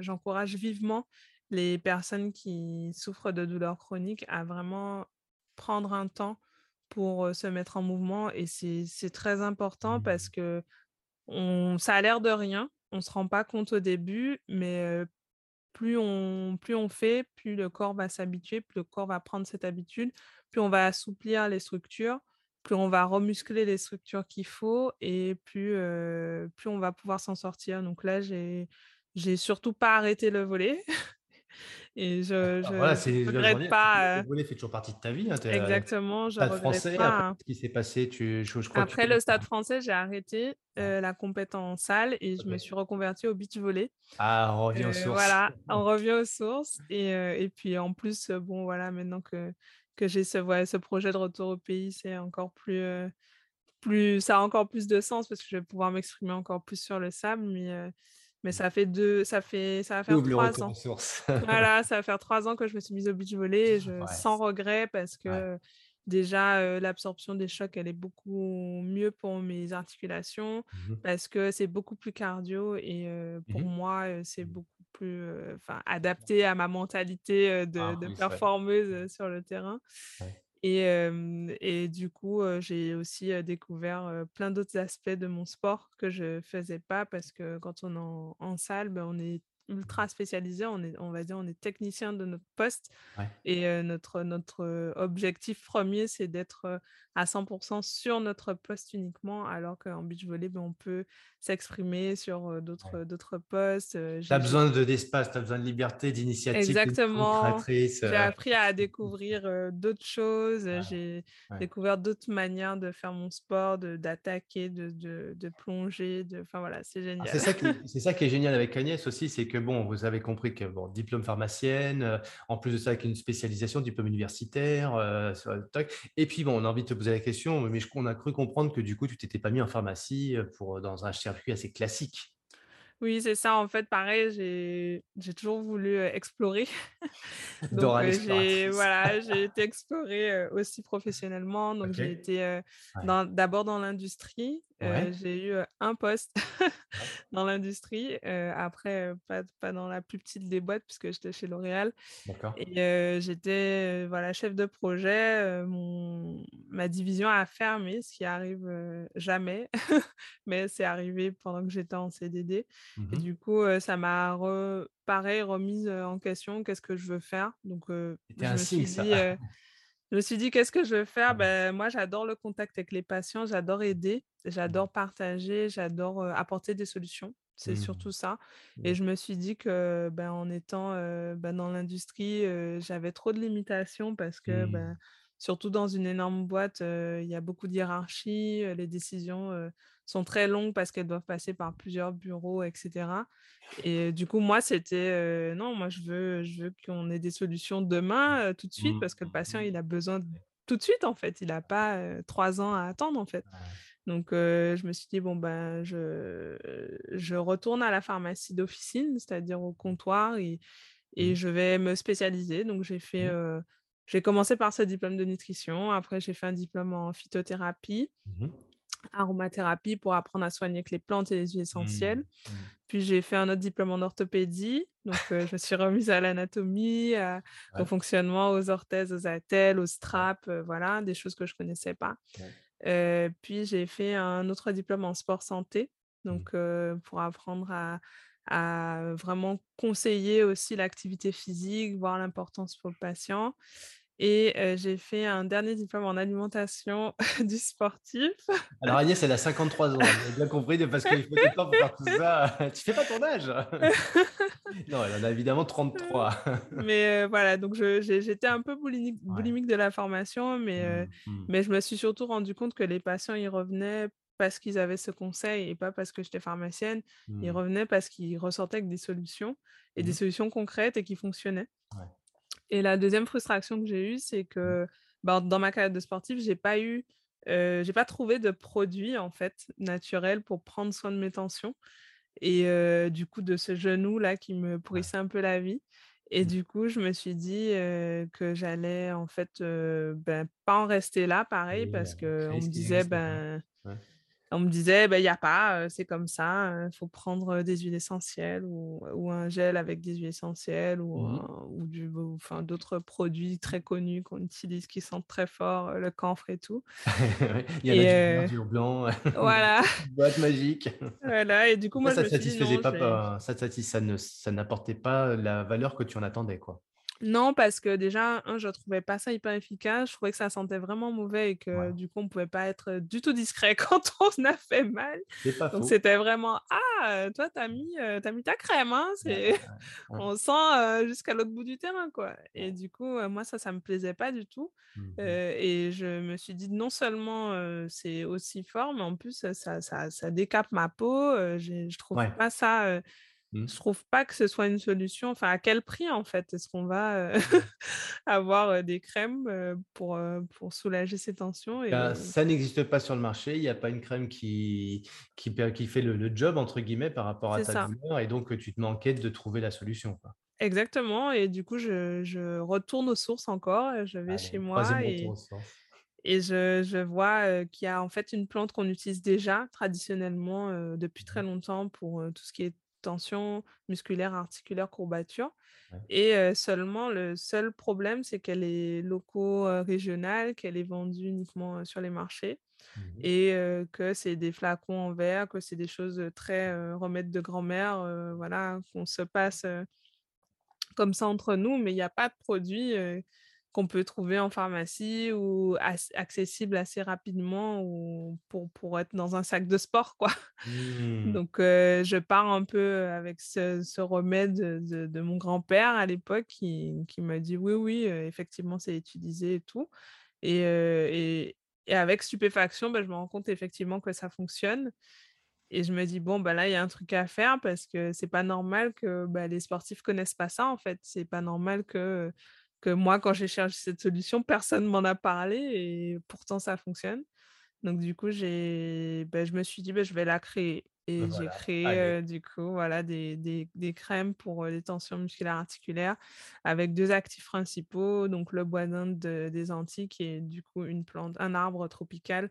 j'encourage vivement les personnes qui souffrent de douleurs chroniques à vraiment prendre un temps pour, se mettre en mouvement et c'est c'est très important parce Mmh. qu'on ça a l'air de rien, on se rend pas compte au début, mais, plus on plus on fait, plus le corps va s'habituer, plus le corps va prendre cette habitude, plus on va assouplir les structures, plus on va remuscler les structures qu'il faut et plus, plus on va pouvoir s'en sortir. Donc là, j'ai j'ai surtout pas arrêté le volley et je Ah voilà, regrette tu le pas, heu volley fait toujours partie de ta vie, hein, heu, exactement, je Stade regrette Français, après pas, hein. qu'est-ce qui s'est passé? Tu je je crois que tu Après le pas, Stade hein? français, j'ai arrêté, heu, la compète en salle et je me suis reconvertie au beach volley. Ah, on revient aux sources. voilà, on revient aux sources et et puis en plus, bon voilà, maintenant que que j'ai ce, ce projet de retour au pays, c'est encore plus, plus, ça a encore plus de sens parce que je vais pouvoir m'exprimer encore plus sur le sable. Mais, mais ça fait deux, ça fait, ça va faire trois ans. voilà, ça va faire trois ans que je me suis mise au beach volley, je, sans regret parce que Déjà, l'absorption des chocs, elle est beaucoup mieux pour mes articulations mmh parce que c'est beaucoup plus cardio et pour mmh moi, c'est mmh. beaucoup plus adapté à ma mentalité de, Ah de oui, performeuse sur le terrain. Ouais. Et, du coup, j'ai aussi découvert plein d'autres aspects de mon sport que je ne faisais pas parce que quand on est en, en salle, ben, on est ultra spécialisé, on est, on va dire, on est technicien de notre poste Ouais. et notre, notre objectif premier, c'est d'être à 100 sur notre poste uniquement, alors qu'en beach volley, ben, on peut s'exprimer sur d'autres d'autres postes. tu as besoin de d'espace, tu as besoin de liberté, d'initiative, Exactement. J'ai appris à découvrir d'autres choses, j'ai découvert d'autres manières de faire mon sport, d'attaquer, de, de, de, plonger, de... enfin voilà, c'est ah, génial. c'est ça, qui, ça qui est génial avec Agnès aussi, c'est que bon, vous avez compris que bon, diplôme pharmacienne, en plus de ça avec une spécialisation, diplôme universitaire, et puis bon, on a envie de te poser la question, mais on a cru comprendre que du coup, tu t'étais pas mis en pharmacie pour, dans un circuit assez classique. Oui, c'est ça. En fait, pareil, j'ai toujours voulu explorer. Donc, j'ai voilà, j'ai été explorer aussi professionnellement. Donc, j'ai été d'abord dans l'industrie. J'ai eu un poste dans l'industrie. après, pas, pas, dans la plus petite des boîtes, puisque j'étais chez L'Oréal. Et j'étais voilà, chef de projet. Mon, ma division a fermé, ce qui arrive jamais. Mais c'est arrivé pendant que j'étais en CDD. Mmh et du coup, ça m'a pareil remise en question. Qu'est-ce que je veux faire? Donc, je me, suis dit, je me suis dit, qu'est-ce que je veux faire? Ben, Moi, j'adore le contact avec les patients, j'adore aider, Mmh. j'adore partager, j'adore apporter des solutions. C'est Mmh. surtout ça. Mmh. Et je me suis dit que ben, en étant ben, dans l'industrie, j'avais trop de limitations parce que ben, surtout dans une énorme boîte, il y a beaucoup de hiérarchie, les décisions sont très longues parce qu'elles doivent passer par plusieurs bureaux, etc. Et du coup, moi, c'était non, moi, je veux, je veux qu'on ait des solutions demain, tout de suite, Mmh. parce que le patient, il a besoin tout de suite, en fait. Il n'a pas trois ans à attendre, en fait. Donc, je me suis dit, bon, ben, je, je retourne à la pharmacie d'officine, c'est-à-dire au comptoir, et, et Mmh. je vais me spécialiser. Donc, j'ai fait. Mmh. J'ai commencé par ce diplôme de nutrition. Après, j'ai fait un diplôme en phytothérapie Mmh aromathérapie pour apprendre à soigner avec les plantes et les huiles essentielles. Mmh. Puis j'ai fait un autre diplôme en orthopédie. Donc je me suis remise à l'anatomie, au fonctionnement, aux orthèses, aux attelles, aux straps, voilà, des choses que je ne connaissais pas. puis j'ai fait un autre diplôme en sport santé, Mmh. donc pour apprendre à, à vraiment conseiller aussi l'activité physique, voir l'importance pour le patient. Et j'ai fait un dernier diplôme en alimentation du sportif. Alors Agnès, elle a 53 ans, a bien compris, parce qu'il faut du temps pour faire tout ça. Tu fais pas ton âge? Non, elle en a évidemment 33. mais voilà, donc j'étais un peu boulimique, boulimique, de la formation, mais, mmh, mmh. mais je me suis surtout rendu compte que les patients, ils revenaient parce qu'ils avaient ce conseil et pas parce que j'étais pharmacienne. Ils Mmh. revenaient parce qu'ils ressortaient avec des solutions et des Mmh. solutions concrètes et qui fonctionnaient. Ouais. Et la deuxième frustration que j'ai eue, c'est Mmh. que ben, dans ma carrière de sportif, j'ai pas eu, j'ai pas trouvé de produit en fait naturel pour prendre soin de mes tensions et du coup de ce genou là qui me pourrissait un peu la vie. Et du coup, je me suis dit que j'allais en fait ben, pas en rester là, pareil, parce que on me disait ben on me disait, «Bah, il y a pas, c'est comme ça, il faut prendre des huiles essentielles ou, ou un gel avec des huiles essentielles ou, Mmh ou du, enfin, d'autres produits très connus qu'on utilise qui sentent très fort, le camphre et tout. il y en a du, du blanc, voilà. boîte magique. Voilà, et du coup, moi, ça, je ça me suis dit, pas, pas, ça, ça, ça, ne, ça n'apportait pas la valeur que tu en attendais, quoi. Non, parce que déjà, un, je trouvais pas ça hyper efficace. Je trouvais que ça sentait vraiment mauvais et que Ouais. du coup, on pouvait pas être du tout discret quand on a fait mal. Donc, c'était vraiment Ah, toi, t'as mis, euh, t'as mis ta crème. Hein? Ouais, ouais, on sent euh, jusqu'à l'autre bout du terrain. quoi. Et du coup, euh, moi, ça, ça me plaisait pas du tout. Mmh mh. Euh, et je me suis dit, non seulement euh, c'est aussi fort, mais en plus, ça, ça, ça décape ma peau. Euh, je trouve pas ça. Euh, Mmh. Je trouve pas que ce soit une solution. Enfin, à quel prix en fait? Est-ce qu'on va mmh. avoir des crèmes pour, pour soulager ces tensions bah, ça n'existe pas sur le marché. Il n'y a pas une crème qui, qui, qui fait le, job entre guillemets par rapport à ta douleur et donc tu te quête de trouver la solution. Exactement. Et du coup, je, je, retourne aux sources encore. Je vais chez moi et, et je, je vois qu'il y a en fait une plante qu'on utilise déjà traditionnellement depuis très mmh longtemps pour tout ce qui est tension musculaire, articulaire, courbature. Et seulement, le seul problème, c'est qu'elle est loco-régionale, qu'elle est vendue uniquement sur les marchés mmh et que c'est des flacons en verre, que c'est des choses très remèdes de grand-mère, voilà, qu'on se passe comme ça entre nous, mais il n'y a pas de produit qu'on peut trouver en pharmacie ou accessible assez rapidement ou pour, pour être dans un sac de sport, quoi. Mmh. Donc, je pars un peu avec ce, remède de, mon grand-père à l'époque qui, qui m'a dit oui, oui, effectivement, c'est utilisé et tout. Et, et, avec stupéfaction, bah, je me rends compte effectivement que ça fonctionne. Et je me dis, bon, bah là, il y a un truc à faire parce que c'est pas normal que bah, les sportifs connaissent pas ça, en fait. C'est pas normal que que moi, quand j'ai cherché cette solution, personne m'en a parlé et pourtant ça fonctionne. Donc du coup, j'ai, ben, je me suis dit, ben, je vais la créer. Et j'ai créé du coup voilà, des, des, des, crèmes pour les tensions musculaires articulaires avec deux actifs principaux, donc le bois d'Inde des Antilles qui est du coup une plante, un arbre tropical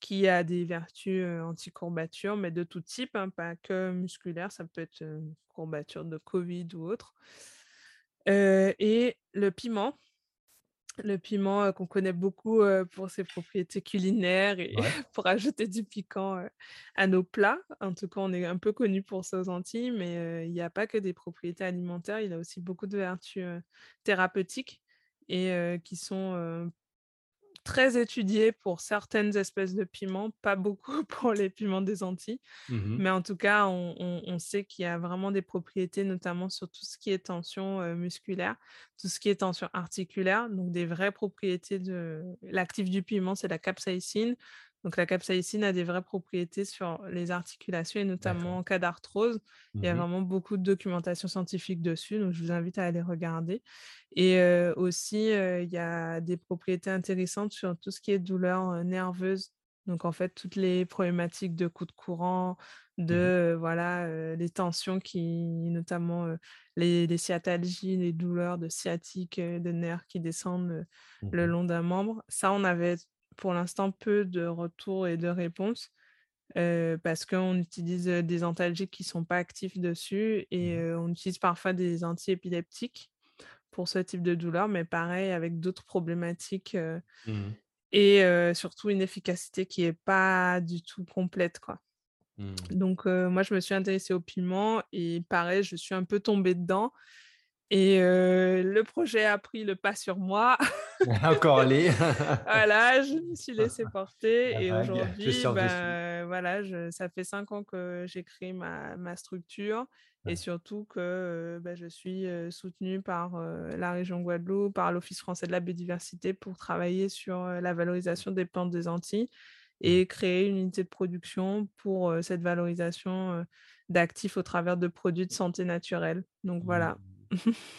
qui a des vertus anti-courbatures, mais de tout type, hein, pas que musculaire, ça peut être courbature de Covid ou autre et le piment. Le piment qu'on connaît beaucoup pour ses propriétés culinaires et pour ajouter du piquant à nos plats. En tout cas, on est un peu connu pour ça aux Antilles, mais il n'y a pas que des propriétés alimentaires, il a aussi beaucoup de vertus thérapeutiques et qui sont très étudié pour certaines espèces de piments, pas beaucoup pour les piments des Antilles. Mmh Mais en tout cas, on, sait qu'il y a vraiment des propriétés, notamment sur tout ce qui est tension musculaire, tout ce qui est tension articulaire, donc des vraies propriétés de l'actif du piment, c'est la capsaïcine. Donc la capsaïcine a des vraies propriétés sur les articulations et notamment en cas d'arthrose. Il y a mmh vraiment beaucoup de documentation scientifique dessus, donc je vous invite à aller regarder. Et aussi, il y a des propriétés intéressantes sur tout ce qui est douleur nerveuse. Donc en fait, toutes les problématiques de coups de courant, mmh de voilà, les tensions qui, notamment les, les, sciatalgies, les douleurs de sciatique, de nerfs qui descendent le mmh long d'un membre. Ça, on avait pour l'instant peu de retours et de réponses parce qu'on utilise des antalgiques qui ne sont pas actifs dessus et mmh on utilise parfois des antiépileptiques pour ce type de douleur, mais pareil avec d'autres problématiques mmh et surtout une efficacité qui n'est pas du tout complète. Quoi. Mmh. Donc moi, je me suis intéressée au piment et pareil, je suis un peu tombée dedans. Et le projet a pris le pas sur moi. Encore allé. voilà, je me suis laissée porter. et aujourd'hui, ben, voilà, ça fait cinq ans que j'ai créé ma, ma structure. Et surtout que ben, je suis soutenue par la région Guadeloupe, par l'Office français de la biodiversité pour travailler sur la valorisation des plantes des Antilles mmh. et créer une unité de production pour cette valorisation d'actifs au travers de produits de santé naturelle. Donc voilà. Mmh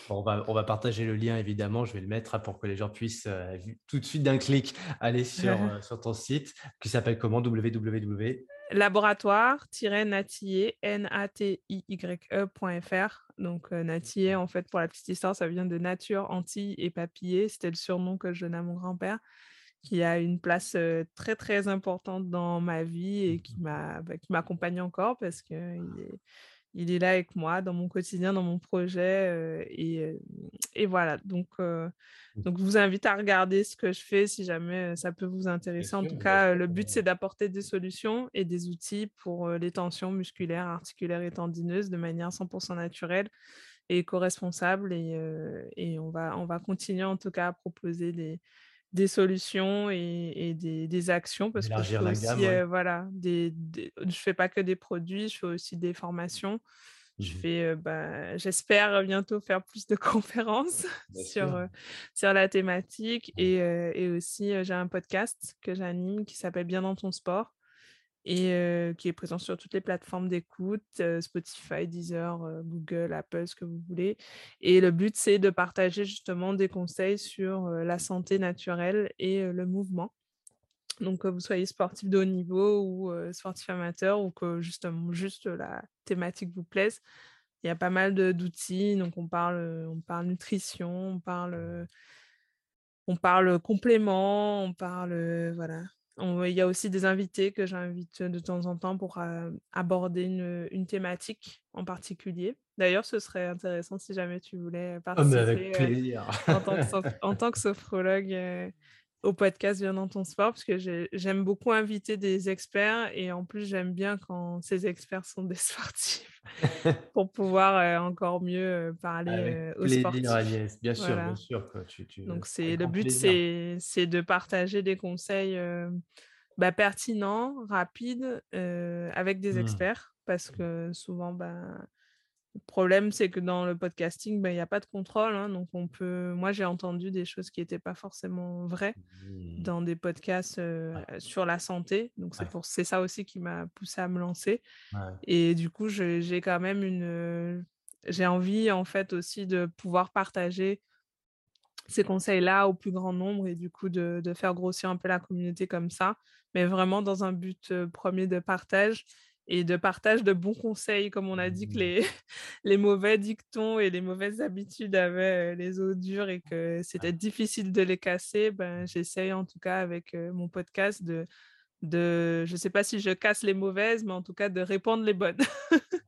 on, va, on va partager le lien évidemment, je vais le mettre pour que les gens puissent euh, tout de suite d'un clic aller sur, euh, sur ton site qui s'appelle comment? Www laboratoire-natiller, N-A-T-I-Y-E.fr. Donc, euh, Natiller, en fait, pour la petite histoire, ça vient de nature, Antilles et papillé. C'était le surnom que je donnais à mon grand-père, qui a une place très, très importante dans ma vie et qui bah, m'accompagne encore parce qu'il est il est là avec moi dans mon quotidien, dans mon projet. et, et, voilà, donc, mmh. donc je vous invite à regarder ce que je fais si jamais ça peut vous intéresser. en tout cas, le but, c'est d'apporter des solutions et des outils pour les tensions musculaires, articulaires et tendineuses de manière 100% naturelle et éco-responsable. Et, et on, va, on va continuer en tout cas à proposer des, des solutions et, des, actions parce que je fais aussi, voilà, des, je fais pas que des produits, je fais aussi des formations. Je mmh fais, bah, j'espère bientôt faire plus de conférences sur, sur la thématique et, et aussi j'ai un podcast que j'anime qui s'appelle Bien dans ton sport et qui est présent sur toutes les plateformes d'écoute, Spotify, Deezer, Google, Apple, ce que vous voulez. Et le but, c'est de partager justement des conseils sur la santé naturelle et le mouvement. Donc, que vous soyez sportif de haut niveau ou sportif amateur ou que justement juste la thématique vous plaise, il y a pas mal d'outils. Donc, on parle, on parle nutrition, on parle, on parle complément, on parle, voilà. Il y a aussi des invités que j'invite de temps en temps pour aborder une, thématique en particulier. D'ailleurs, ce serait intéressant si jamais tu voulais participer. Oh, mais avec plaisir. en, tant que, en, tant que, sophrologue au podcast Bien dans ton sport parce que j'aime beaucoup inviter des experts et en plus j'aime bien quand ces experts sont des sportifs pour pouvoir euh, encore mieux euh, parler euh, aux sportifs. bien sûr, bien sûr. Donc c'est le but, c'est de partager des conseils bah, pertinents, rapides, avec des mmh. experts parce que souvent, bah, le problème, c'est que dans le podcasting, ben, il n'y a pas de contrôle. Hein, donc, on peut. Moi, j'ai entendu des choses qui n'étaient pas forcément vraies mmh. dans des podcasts sur la santé. Donc, c'est pour c'est ça aussi qui m'a poussé à me lancer. Et du coup, j'ai quand même une. J'ai envie, en fait, aussi de pouvoir partager ces conseils-là au plus grand nombre et du coup de, de, faire grossir un peu la communauté comme ça, mais vraiment dans un but premier de partage et de partage de bons conseils, comme on a dit que mmh. les, les mauvais dictons et les mauvaises habitudes avaient les os durs et que c'était difficile de les casser, ben, j'essaye en tout cas avec mon podcast de, de, je ne sais pas si je casse les mauvaises, mais en tout cas de répondre les bonnes.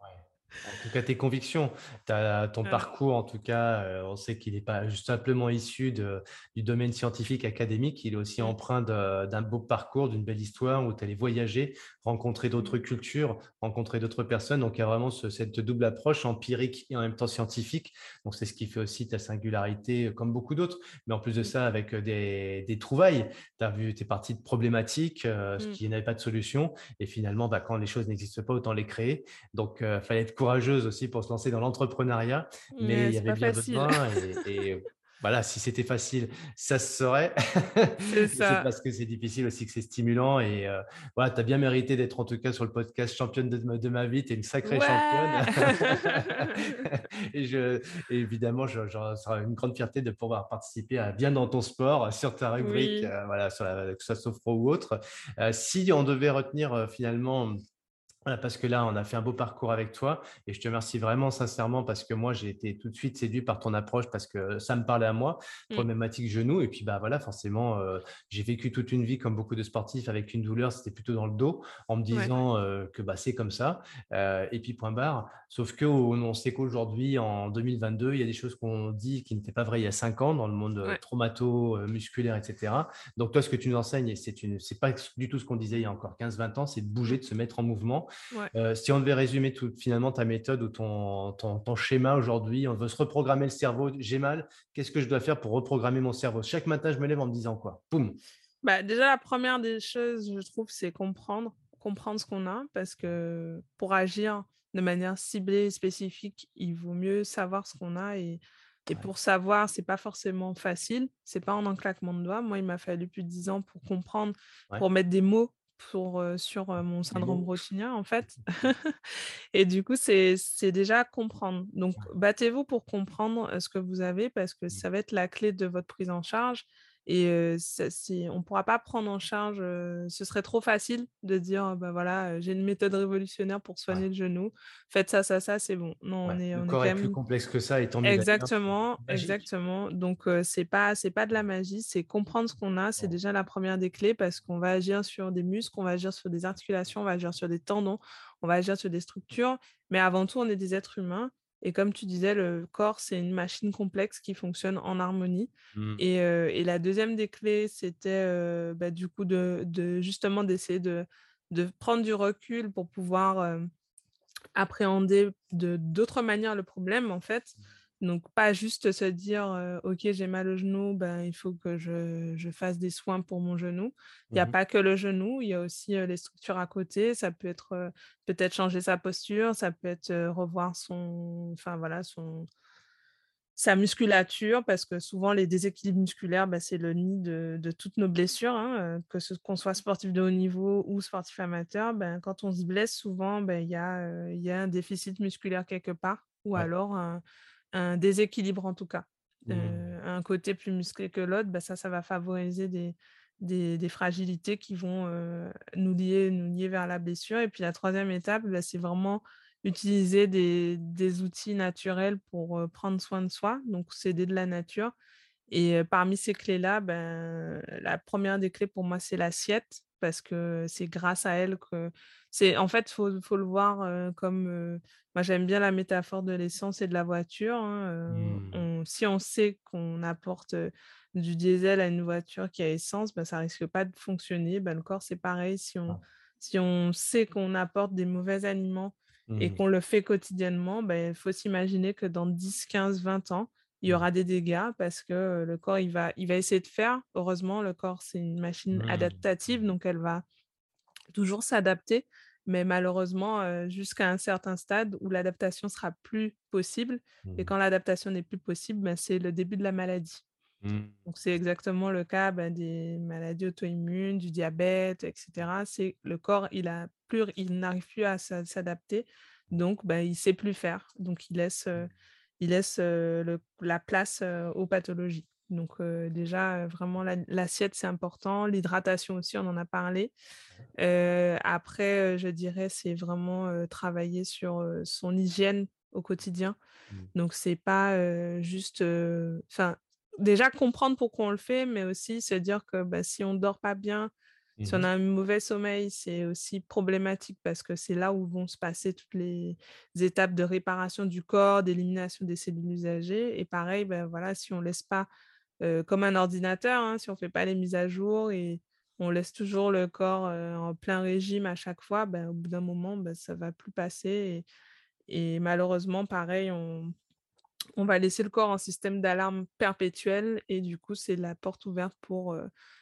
En tout cas, tes convictions, as ton parcours, en tout cas, euh, on sait qu'il n'est pas juste simplement issu du domaine scientifique académique, il est aussi empreint d'un beau parcours, d'une belle histoire où tu allais voyager, rencontrer d'autres mmh. cultures, rencontrer d'autres personnes. Donc, il y a vraiment cette double approche empirique et en même temps scientifique. Donc, c'est ce qui fait aussi ta singularité, euh, comme beaucoup d'autres. Mais en plus de mmh. ça, avec euh, des, trouvailles, tu as vu, tu es parti de problématiques, ce mmh. qui n'avait pas de solution. Et finalement, bah, quand les choses n'existent pas, autant les créer. Donc, il fallait être courageuse aussi pour se lancer dans l'entrepreneuriat, mais il y avait bien besoin. Et, voilà, si c'était facile, ça se serait. C'est parce que c'est difficile aussi que c'est stimulant. Et euh, voilà, tu as bien mérité d'être en tout cas sur le podcast championne de, ma vie. Tu es une sacrée championne. et, je, évidemment, je, sera une grande fierté de pouvoir participer à Bien dans ton sport sur ta rubrique, euh, voilà, sur la, que ce soit Sofro ou autre. Euh, si on devait retenir finalement parce que là, on a fait un beau parcours avec toi et je te remercie vraiment sincèrement parce que moi, j'ai été tout de suite séduit par ton approche parce que ça me parlait à moi, mmh. problématique genou. Et puis, bah voilà, forcément, euh, j'ai vécu toute une vie comme beaucoup de sportifs avec une douleur, c'était plutôt dans le dos, en me disant euh, que bah, c'est comme ça. Euh, et puis, point barre. Sauf que on sait qu'aujourd'hui, en 2022, il y a des choses qu'on dit qui n'étaient pas vraies il y a cinq ans dans le monde traumato-musculaire, etc. Donc, toi, ce que tu nous enseignes, c'est une... pas du tout ce qu'on disait il y a encore 15-20 ans, c'est de bouger, de se mettre en mouvement. Euh, si on devait résumer tout, finalement ta méthode ou ton, ton, schéma aujourd'hui, on veut se reprogrammer le cerveau. J'ai mal, qu'est-ce que je dois faire pour reprogrammer mon cerveau? Chaque matin, je me lève en me disant quoi? Boum bah, Déjà, la première des choses, je trouve, c'est comprendre, comprendre ce qu'on a, parce que pour agir de manière ciblée, spécifique, il vaut mieux savoir ce qu'on a et, et pour savoir, c'est pas forcément facile. C'est pas en un claquement de doigts. Moi, il m'a fallu plus de 10 ans pour comprendre, pour mettre des mots pour, sur mon syndrome rotinien, en fait. et du coup, c'est déjà comprendre. Donc, battez-vous pour comprendre ce que vous avez parce que mmh. ça va être la clé de votre prise en charge. Et on ne pourra pas prendre en charge, ce serait trop facile de dire, bah voilà, j'ai une méthode révolutionnaire pour soigner le genou, faites ça, ça, ça, c'est bon. Non, on est, le on corps est, plus complexe que ça et tant mieux. Exactement, exactement. Donc c'est pas, c'est pas de la magie, c'est comprendre ce qu'on a, c'est déjà la première des clés parce qu'on va agir sur des muscles, on va agir sur des articulations, on va agir sur des tendons, on va agir sur des structures, mais avant tout, on est des êtres humains et comme tu disais, le corps, c'est une machine complexe qui fonctionne en harmonie. Mmh. Et, la deuxième des clés, c'était bah, du coup de, justement d'essayer de, de, prendre du recul pour pouvoir appréhender de d'autres manières le problème, en fait. Mmh. Donc, pas juste se dire, OK, j'ai mal au genou, ben, il faut que je, fasse des soins pour mon genou. Il n'y a mmh pas que le genou, il y a aussi les structures à côté. Ça peut être peut-être changer sa posture, ça peut être revoir son, enfin, voilà, son, sa musculature, parce que souvent les déséquilibres musculaires, bah, c'est le nid de, toutes nos blessures, hein, que ce qu'on soit sportif de haut niveau ou sportif amateur. Ben, quand on se blesse, souvent, ben, il y, a, y a un déficit musculaire quelque part, ou alors un, déséquilibre en tout cas. Mmh. un côté plus musclé que l'autre, ben, ça, ça va favoriser des, des, fragilités qui vont nous, lier, nous lier vers la blessure. Et puis la troisième étape, ben, c'est vraiment utiliser des, outils naturels pour prendre soin de soi, donc s'aider de la nature. Et parmi ces clés-là, ben, la première des clés pour moi, c'est l'assiette, parce que c'est grâce à elle que c'est en fait, il faut, le voir comme moi j'aime bien la métaphore de l'essence et de la voiture. Hein, mmh. si on sait qu'on apporte du diesel à une voiture qui a essence, ben, ça risque pas de fonctionner. Ben, le corps, c'est pareil. Si on, si on sait qu'on apporte des mauvais aliments et mmh. qu'on le fait quotidiennement, ben, il faut s'imaginer que dans 10, 15, 20 ans, il y mmh. aura des dégâts parce que le corps, il va, il va essayer de faire. Heureusement, le corps, c'est une machine mmh. adaptative, donc elle va toujours s'adapter. Mais malheureusement, jusqu'à un certain stade où l'adaptation sera plus possible. Et quand l'adaptation n'est plus possible, ben, c'est le début de la maladie. Donc, c'est exactement le cas ben, des maladies auto-immunes, du diabète, etc. C'est le corps, il a plus, il n'arrive plus à s'adapter, donc ben, il ne sait plus faire. Donc, il laisse, il laisse la place aux pathologies. Donc, déjà, vraiment, l'assiette, c'est important. L'hydratation aussi, on en a parlé. après, je dirais, c'est vraiment travailler sur son hygiène au quotidien. Mmh. Donc, c'est pas juste. Enfin, déjà comprendre pourquoi on le fait, mais aussi se dire que bah, si on ne dort pas bien, si on mmh a un mauvais sommeil, c'est aussi problématique parce que c'est là où vont se passer toutes les étapes de réparation du corps, d'élimination des cellules usagées. Et pareil, ben voilà, si on ne laisse pas, comme un ordinateur, hein, si on ne fait pas les mises à jour et on laisse toujours le corps en plein régime à chaque fois, ben, au bout d'un moment, ben, ça ne va plus passer. Et, et malheureusement, pareil, on, on va laisser le corps en système d'alarme perpétuel et du coup, c'est la porte ouverte pour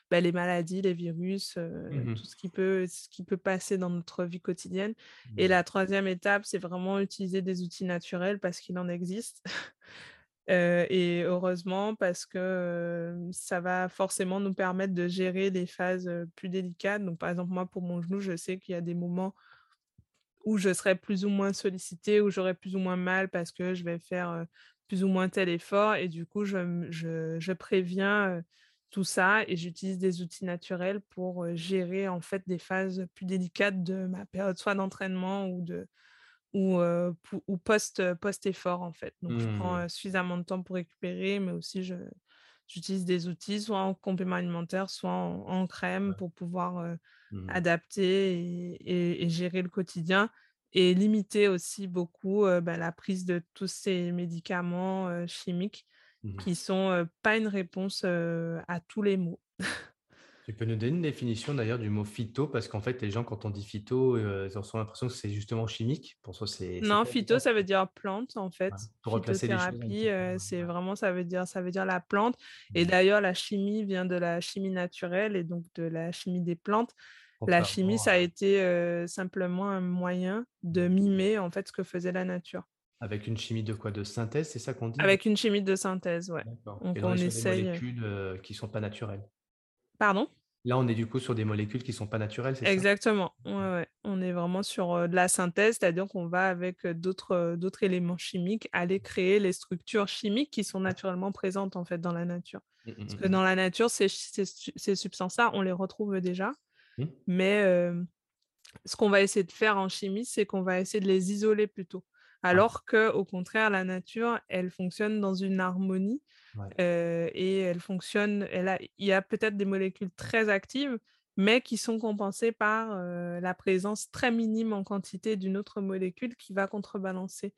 bah, les maladies, les virus, mmh tout ce qui, peut, ce qui peut passer dans notre vie quotidienne. Et mmh. la troisième étape, c'est vraiment utiliser des outils naturels parce qu'il en existe. et heureusement, parce que ça va forcément nous permettre de gérer les phases plus délicates. Donc, par exemple, moi, pour mon genou, je sais qu'il y a des moments où je serai plus ou moins sollicitée, où j'aurai plus ou moins mal parce que je vais faire plus ou moins tel effort. Et du coup, je, préviens tout ça et j'utilise des outils naturels pour gérer en fait des phases plus délicates de ma période soit d'entraînement ou de ou, ou post, post effort en fait. Donc je prends mmh. suffisamment de temps pour récupérer, mais aussi j'utilise des outils soit en complément alimentaire, soit en, crème pour pouvoir mmh. adapter et, gérer le quotidien et limiter aussi beaucoup bah, la prise de tous ces médicaments chimiques mmh qui ne sont pas une réponse à tous les maux. Tu peux nous donner une définition d'ailleurs du mot phyto? Parce qu'en fait, les gens, quand on dit phyto, ils ont l'impression que c'est justement chimique. Pour c'est. Non, phyto, ça veut dire plante en fait. pour replacer les choses. c'est vraiment, ça veut dire, ça veut dire la plante. Et mmh. d'ailleurs, la chimie vient de la chimie naturelle et donc de la chimie des plantes. La chimie, ça a été simplement un moyen de mimer en fait ce que faisait la nature. Avec une chimie de quoi? De synthèse, c'est ça qu'on dit? Avec une chimie de synthèse, ouais. Donc on, est sur des molécules qui ne sont pas naturelles? Pardon? Là, on est du coup sur des molécules qui ne sont pas naturelles, c'est ça? Exactement. Ouais, ouais. On est vraiment sur de la synthèse, c'est-à-dire qu'on va avec d'autres d'autres éléments chimiques aller créer les structures chimiques qui sont naturellement présentes en fait dans la nature. Mmh, mmh, Parce que mmh, dans la nature, ces, ces substances-là, on les retrouve déjà. Mmh. Mais ce qu'on va essayer de faire en chimie, c'est qu'on va essayer de les isoler plutôt. Alors que, au contraire, la nature, elle fonctionne dans une harmonie et elle fonctionne. Elle a, il y a peut-être des molécules très actives, mais qui sont compensées par la présence très minime en quantité d'une autre molécule qui va contrebalancer.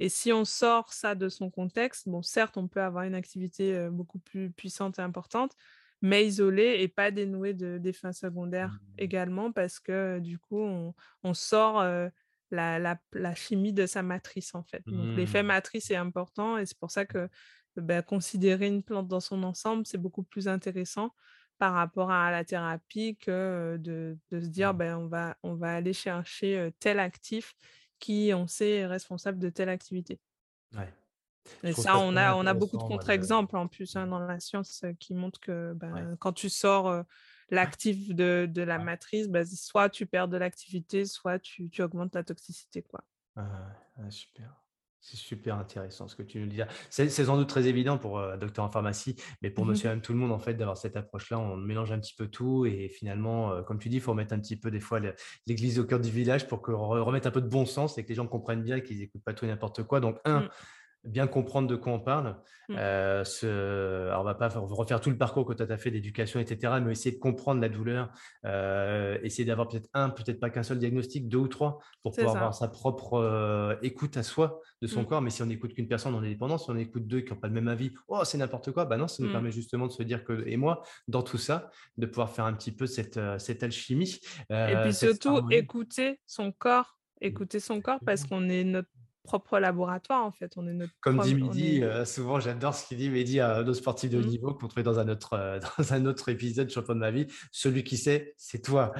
Et si on sort ça de son contexte, bon, certes, on peut avoir une activité beaucoup plus puissante et importante, mais isolé et pas dénoué d'effets secondaires mmh. également parce que du coup, on, sort la, chimie de sa matrice en fait. Donc l'effet mmh. matrice est important et c'est pour ça que bah, considérer une plante dans son ensemble, c'est beaucoup plus intéressant par rapport à la thérapie que de, se dire ben, on, va, on va aller chercher tel actif qui, on sait, est responsable de telle activité. Ouais. Et ça, on a, on a beaucoup de contre-exemples en plus hein, dans la science qui montrent que ben, quand tu sors l'actif de, de, la matrice, ben, soit tu perds de l'activité, soit tu, tu, augmentes la toxicité. Quoi. super. C'est super intéressant ce que tu nous dis. C'est sans doute très évident pour un docteur en pharmacie, mais pour mmh monsieur et tout le monde, en fait, d'avoir cette approche-là, on mélange un petit peu tout. Et finalement, comme tu dis, il faut remettre un petit peu des fois l'église au cœur du village pour que remettre un peu de bon sens et que les gens comprennent bien qu'ils n'écoutent pas tout et n'importe quoi. Donc, un, mmh bien comprendre de quoi on parle. Mmh. Euh, ce... Alors, on va pas refaire tout le parcours que tu as fait d'éducation, etc., mais essayer de comprendre la douleur, euh, essayer d'avoir peut-être un, peut-être pas qu'un seul diagnostic, deux ou trois, pour pouvoir avoir sa propre euh, écoute à soi de son mmh. corps. Mais si on n'écoute qu'une personne, on est dépendant. Si on écoute deux qui n'ont pas le même avis, oh, c'est n'importe quoi, bah non, ça nous mmh. permet justement de se dire que, et moi, dans tout ça, de pouvoir faire un petit peu cette, cette alchimie. et puis surtout, écouter son corps, écouter son corps parce qu'on est notre propre laboratoire en fait. On est notre Comme dit Mehdi, euh, souvent j'adore ce qu'il dit Mehdi à nos sportifs de haut mmh. niveau qu'on trouvait dans un autre euh, dans un autre épisode champion de ma vie. Celui qui sait, c'est toi.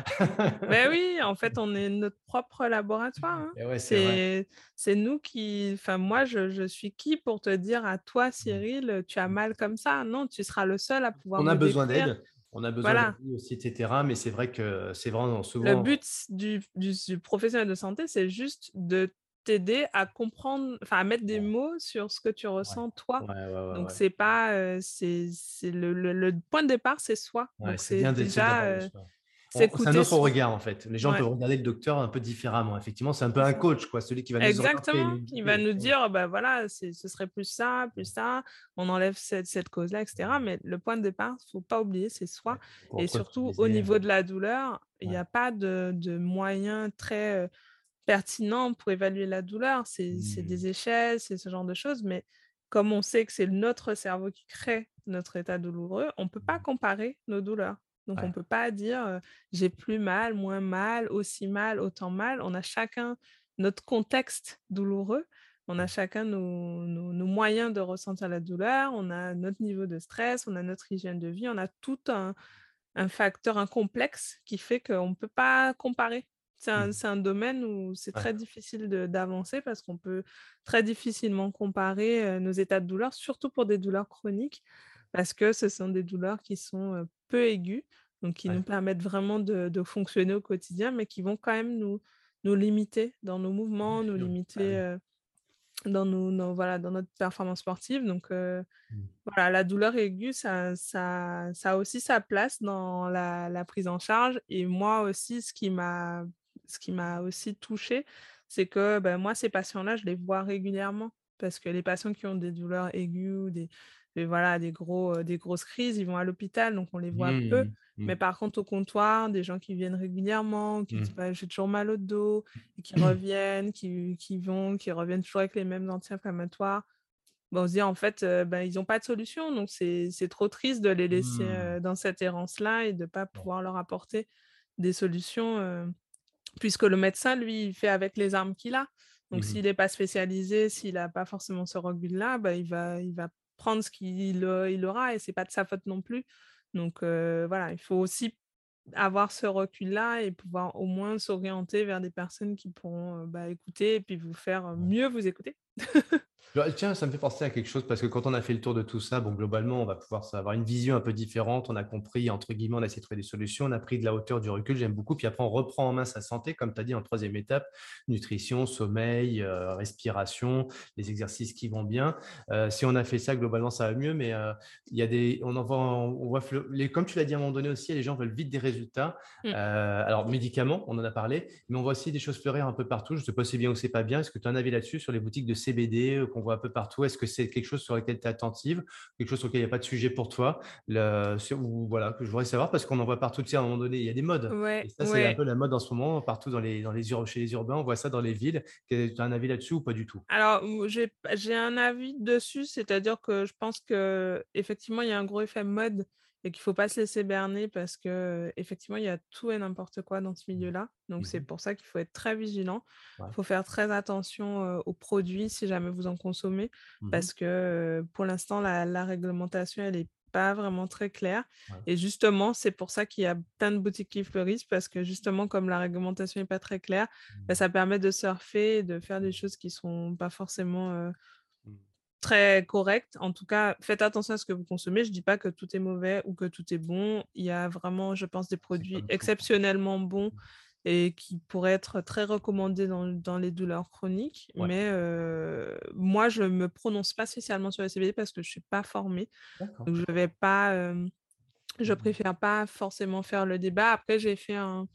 ben oui, en fait, on est notre propre laboratoire. Hein. Ouais, c'est nous qui, enfin moi, je, je, suis qui pour te dire à toi, mmh. Cyril, tu as mal comme ça? Non, tu seras le seul à pouvoir. On a besoin d'aide. On a besoin voilà. aussi, etc. Mais c'est vrai que c'est vraiment souvent. Le but du, du, du professionnel de santé, c'est juste de t'aider à comprendre, enfin à mettre des mots sur ce que tu ressens toi. Donc c'est pas, c'est le, le, point de départ, c'est soi. C'est déjà. C'est un autre regard en fait. Les gens peuvent regarder le docteur un peu différemment. Effectivement, c'est un peu un coach, quoi, celui qui va nous Exactement. Il va nous dire, bah voilà, ce serait plus ça, plus ça. On enlève cette, cette cause-là, etc. Mais le point de départ, faut pas oublier, c'est soi. Et surtout au niveau de la douleur, il n'y a pas de, de moyens très pertinent pour évaluer la douleur. C'est mmh. des échelles, c'est ce genre de choses. Mais comme on sait que c'est notre cerveau qui crée notre état douloureux, on ne peut pas mmh. comparer nos douleurs. Donc, on ne peut pas dire j'ai plus mal, moins mal, aussi mal, autant mal. On a chacun notre contexte douloureux. On a mmh. chacun nos, nos, moyens de ressentir la douleur, on a notre niveau de stress, on a notre hygiène de vie, on a tout un, un facteur, un complexe qui fait qu'on ne peut pas comparer. C'est un, domaine où c'est très difficile d'avancer parce qu'on peut très difficilement comparer nos états de douleur, surtout pour des douleurs chroniques, parce que ce sont des douleurs qui sont peu aiguës, donc qui nous permettent vraiment de, fonctionner au quotidien, mais qui vont quand même nous, nous limiter dans nos mouvements, nous bah limiter dans, nos, voilà, dans notre performance sportive. Donc mmh. voilà, la douleur aiguë, ça, ça, ça, a aussi sa place dans la, la prise en charge. Et moi aussi, ce qui m'a ce qui m'a aussi touchée, c'est que ben, moi, ces patients-là, je les vois régulièrement parce que les patients qui ont des douleurs aiguës, des, voilà, des, gros, des grosses crises, ils vont à l'hôpital, donc on les voit peu. Mmh, mmh. Mais par contre, au comptoir, des gens qui viennent régulièrement, qui disent mmh. bah, j'ai toujours mal au dos, et qui reviennent, qui, qui, vont, qui reviennent toujours avec les mêmes anti-inflammatoires. on se dit en fait, ben, ils n'ont pas de solution, donc c'est trop triste de les laisser dans cette errance-là et de ne pas pouvoir leur apporter des solutions puisque le médecin, lui, il fait avec les armes qu'il a. Donc, mmh s'il n'est pas spécialisé, s'il n'a pas forcément ce recul-là, bah, il, va, il va prendre ce qu'il il aura et c'est pas de sa faute non plus. Donc, voilà, il faut aussi avoir ce recul-là et pouvoir au moins s'orienter vers des personnes qui pourront bah, écouter et puis vous faire mieux vous écouter. Tiens, ça me fait penser à quelque chose parce que quand on a fait le tour de tout ça, bon, globalement, on va pouvoir avoir une vision un peu différente. On a compris, entre guillemets, on a essayé de trouver des solutions. On a pris de la hauteur, du recul, j'aime beaucoup. Puis après, on reprend en main sa santé, comme tu as dit en troisième étape nutrition, sommeil, euh, respiration, les exercices qui vont bien. Euh, si on a fait ça, globalement, ça va mieux. Mais euh, il y a des, on en voit, on voit les, comme tu l'as dit à un moment donné aussi, les gens veulent vite des résultats. Mmh. alors, médicaments, on en a parlé, mais on voit aussi des choses fleurir un peu partout. Je ne sais pas si c'est bien ou c'est pas bien. Est-ce que tu as un avis là-dessus sur les boutiques de CBD qu'on voit un peu partout Est-ce que c'est quelque chose sur lequel tu es attentive? Quelque chose sur lequel il n'y a pas de sujet pour toi? Le, ou, voilà, que je voudrais savoir parce qu'on en voit partout. Tu sais, à un moment donné, il y a des modes. et ça, c'est un peu la mode en ce moment, partout dans les, dans les, chez les urbains. On voit ça dans les villes. Tu as un avis là-dessus ou pas du tout? Alors, j'ai un avis dessus, c'est-à-dire que je pense qu'effectivement, il y a un gros effet mode et qu'il ne faut pas se laisser berner parce que effectivement il y a tout et n'importe quoi dans ce mmh. milieu-là. Donc c'est mmh pour ça qu'il faut être très vigilant. Il faut faire très attention aux produits si jamais vous en consommez mmh parce que pour l'instant la, réglementation elle est pas vraiment très claire. Et justement, c'est pour ça qu'il y a plein de boutiques qui fleurissent parce que justement, comme la réglementation n'est pas très claire, bah, ça permet de surfer et de faire des choses qui sont pas forcément très correct. En tout cas, faites attention à ce que vous consommez. Je ne dis pas que tout est mauvais ou que tout est bon. Il y a vraiment, je pense, des produits exceptionnellement bons mmh. et qui pourraient être très recommandés dans, les douleurs chroniques. Mais moi, je ne me prononce pas spécialement sur le CBD parce que je ne suis pas formée. Donc, je vais pas... je mmh préfère pas forcément faire le débat. Après, j'ai fait un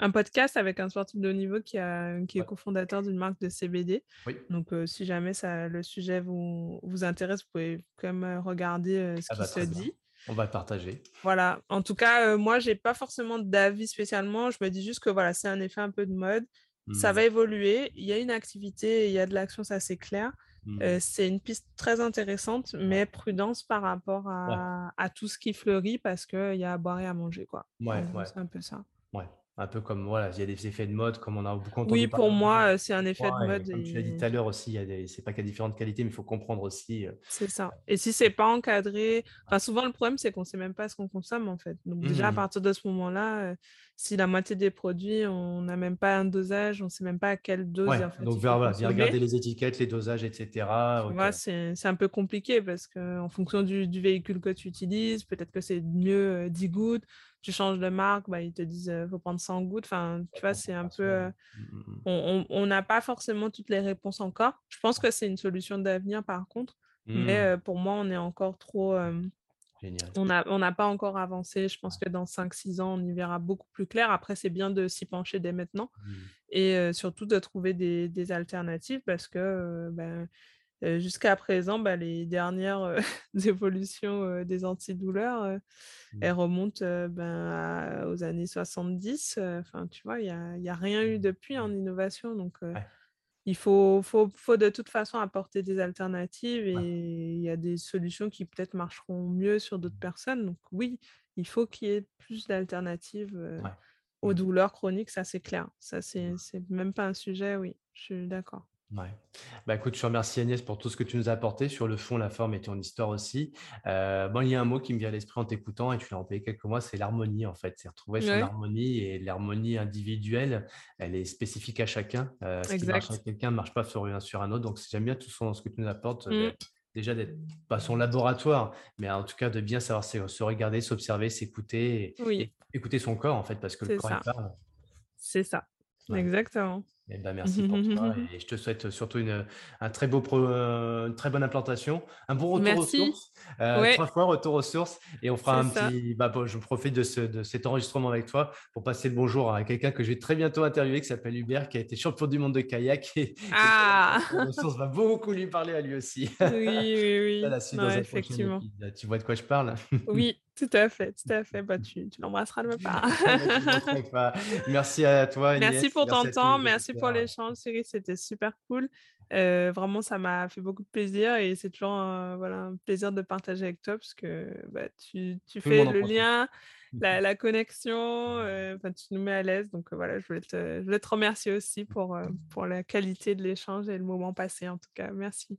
un podcast avec un sportif de haut niveau qui, a, qui est cofondateur d'une marque de CBD. Donc, si jamais ça, le sujet vous, vous intéresse, vous pouvez quand même regarder ce ah qui bah, se dit. On va le partager. Voilà. En tout cas, moi, je n'ai pas forcément d'avis spécialement. Je me dis juste que voilà, c'est un effet un peu de mode. Ça mmh. va évoluer. Il y a une activité, il y a de l'action, ça c'est clair. Mmh. c'est une piste très intéressante, mais prudence par rapport à, à tout ce qui fleurit parce qu'il y a à boire et à manger. Quoi. Ouais, C'est un peu ça. Ouais. Un peu comme, voilà, il y a des effets de mode, comme on a beaucoup entendu. Oui, pour moi, c'est un effet de mode. Comme tu l'as dit tout à l'heure aussi, c'est pas qu'il y a différentes qualités, mais il faut comprendre aussi. C'est ça. Et si c'est pas encadré, enfin, souvent le problème, c'est qu'on sait même pas ce qu'on consomme en fait. Donc, déjà, à mmh. partir de ce moment-là, si la moitié des produits, on n'a même pas un dosage, on sait même pas à quelle dose. en fait, donc, regarder les étiquettes, les dosages, etc. c'est un peu compliqué parce qu'en fonction du, du, véhicule que tu utilises, peut-être que c'est mieux 10 gouttes tu changes de marque, bah, ils te disent qu'il faut prendre 100 gouttes. Enfin, tu vois, c'est un peu. Mmh, mmh, mmh. on n'a pas forcément toutes les réponses encore. Je pense que c'est une solution d'avenir, par contre. Mais pour moi, on est encore trop. On n'a on pas encore avancé. Je pense que dans 5-6 ans, on y verra beaucoup plus clair. Après, c'est bien de s'y pencher dès maintenant et surtout de trouver des, des alternatives parce que ben, jusqu'à présent, bah, les dernières évolutions des antidouleurs, mmh. elles remontent ben, aux années 70. Enfin, tu vois, il n'y a, a, rien eu mmh. depuis en innovation. Donc, il faut, faut, faut, de toute façon apporter des alternatives et il y a des solutions qui peut-être marcheront mieux sur d'autres mmh. personnes. Donc, oui, il faut qu'il y ait plus d'alternatives aux douleurs chroniques, ça c'est clair. Ça, c'est même pas un sujet, oui, je suis d'accord. Ouais. Bah, écoute, je te remercie Agnès pour tout ce que tu nous as apporté sur le fond, la forme et ton histoire aussi. Euh, bon, il y a un mot qui me vient à l'esprit en t'écoutant et tu l'as employé quelques mois, c'est l'harmonie en fait. C'est retrouver son harmonie et l'harmonie individuelle, elle est spécifique à chacun. Euh, ce qui marche avec quelqu'un ne marche pas sur un, sur un autre. Donc, j'aime bien tout ce que tu nous apportes. Euh, mmh. déjà d'être pas son laboratoire, mais en tout cas de bien savoir se, regarder, s'observer, s'écouter, écouter son corps en fait, parce que le corps il parle. C'est ça, exactement. Eh ben, merci pour toi et je te souhaite surtout une, un très beau euh, une très bonne implantation, un bon retour aux sources, euh, trois fois retour aux sources et on fera un petit. Bah, je profite de, ce, de, cet enregistrement avec toi pour passer le bonjour à quelqu'un que je vais très bientôt interviewer qui s'appelle Hubert qui a été champion du monde de kayak et, ah. sources va beaucoup lui parler à lui aussi. Oui, oui, oui. effectivement. Tu vois de quoi je parle? Oui, tout à fait, tout à fait. Bah, tu, tu l'embrasseras de ma part. merci à toi. Merci pour ton temps, merci pour l'échange, Cyril, c'était super cool. Euh, vraiment, ça m'a fait beaucoup de plaisir et c'est toujours voilà, un plaisir de partager avec toi parce que bah, tu, tu fais le lien, la, la connexion, euh, tu nous mets à l'aise. Donc voilà, je voulais, te, je voulais te remercier aussi pour, pour la qualité de l'échange et le moment passé en tout cas. Merci.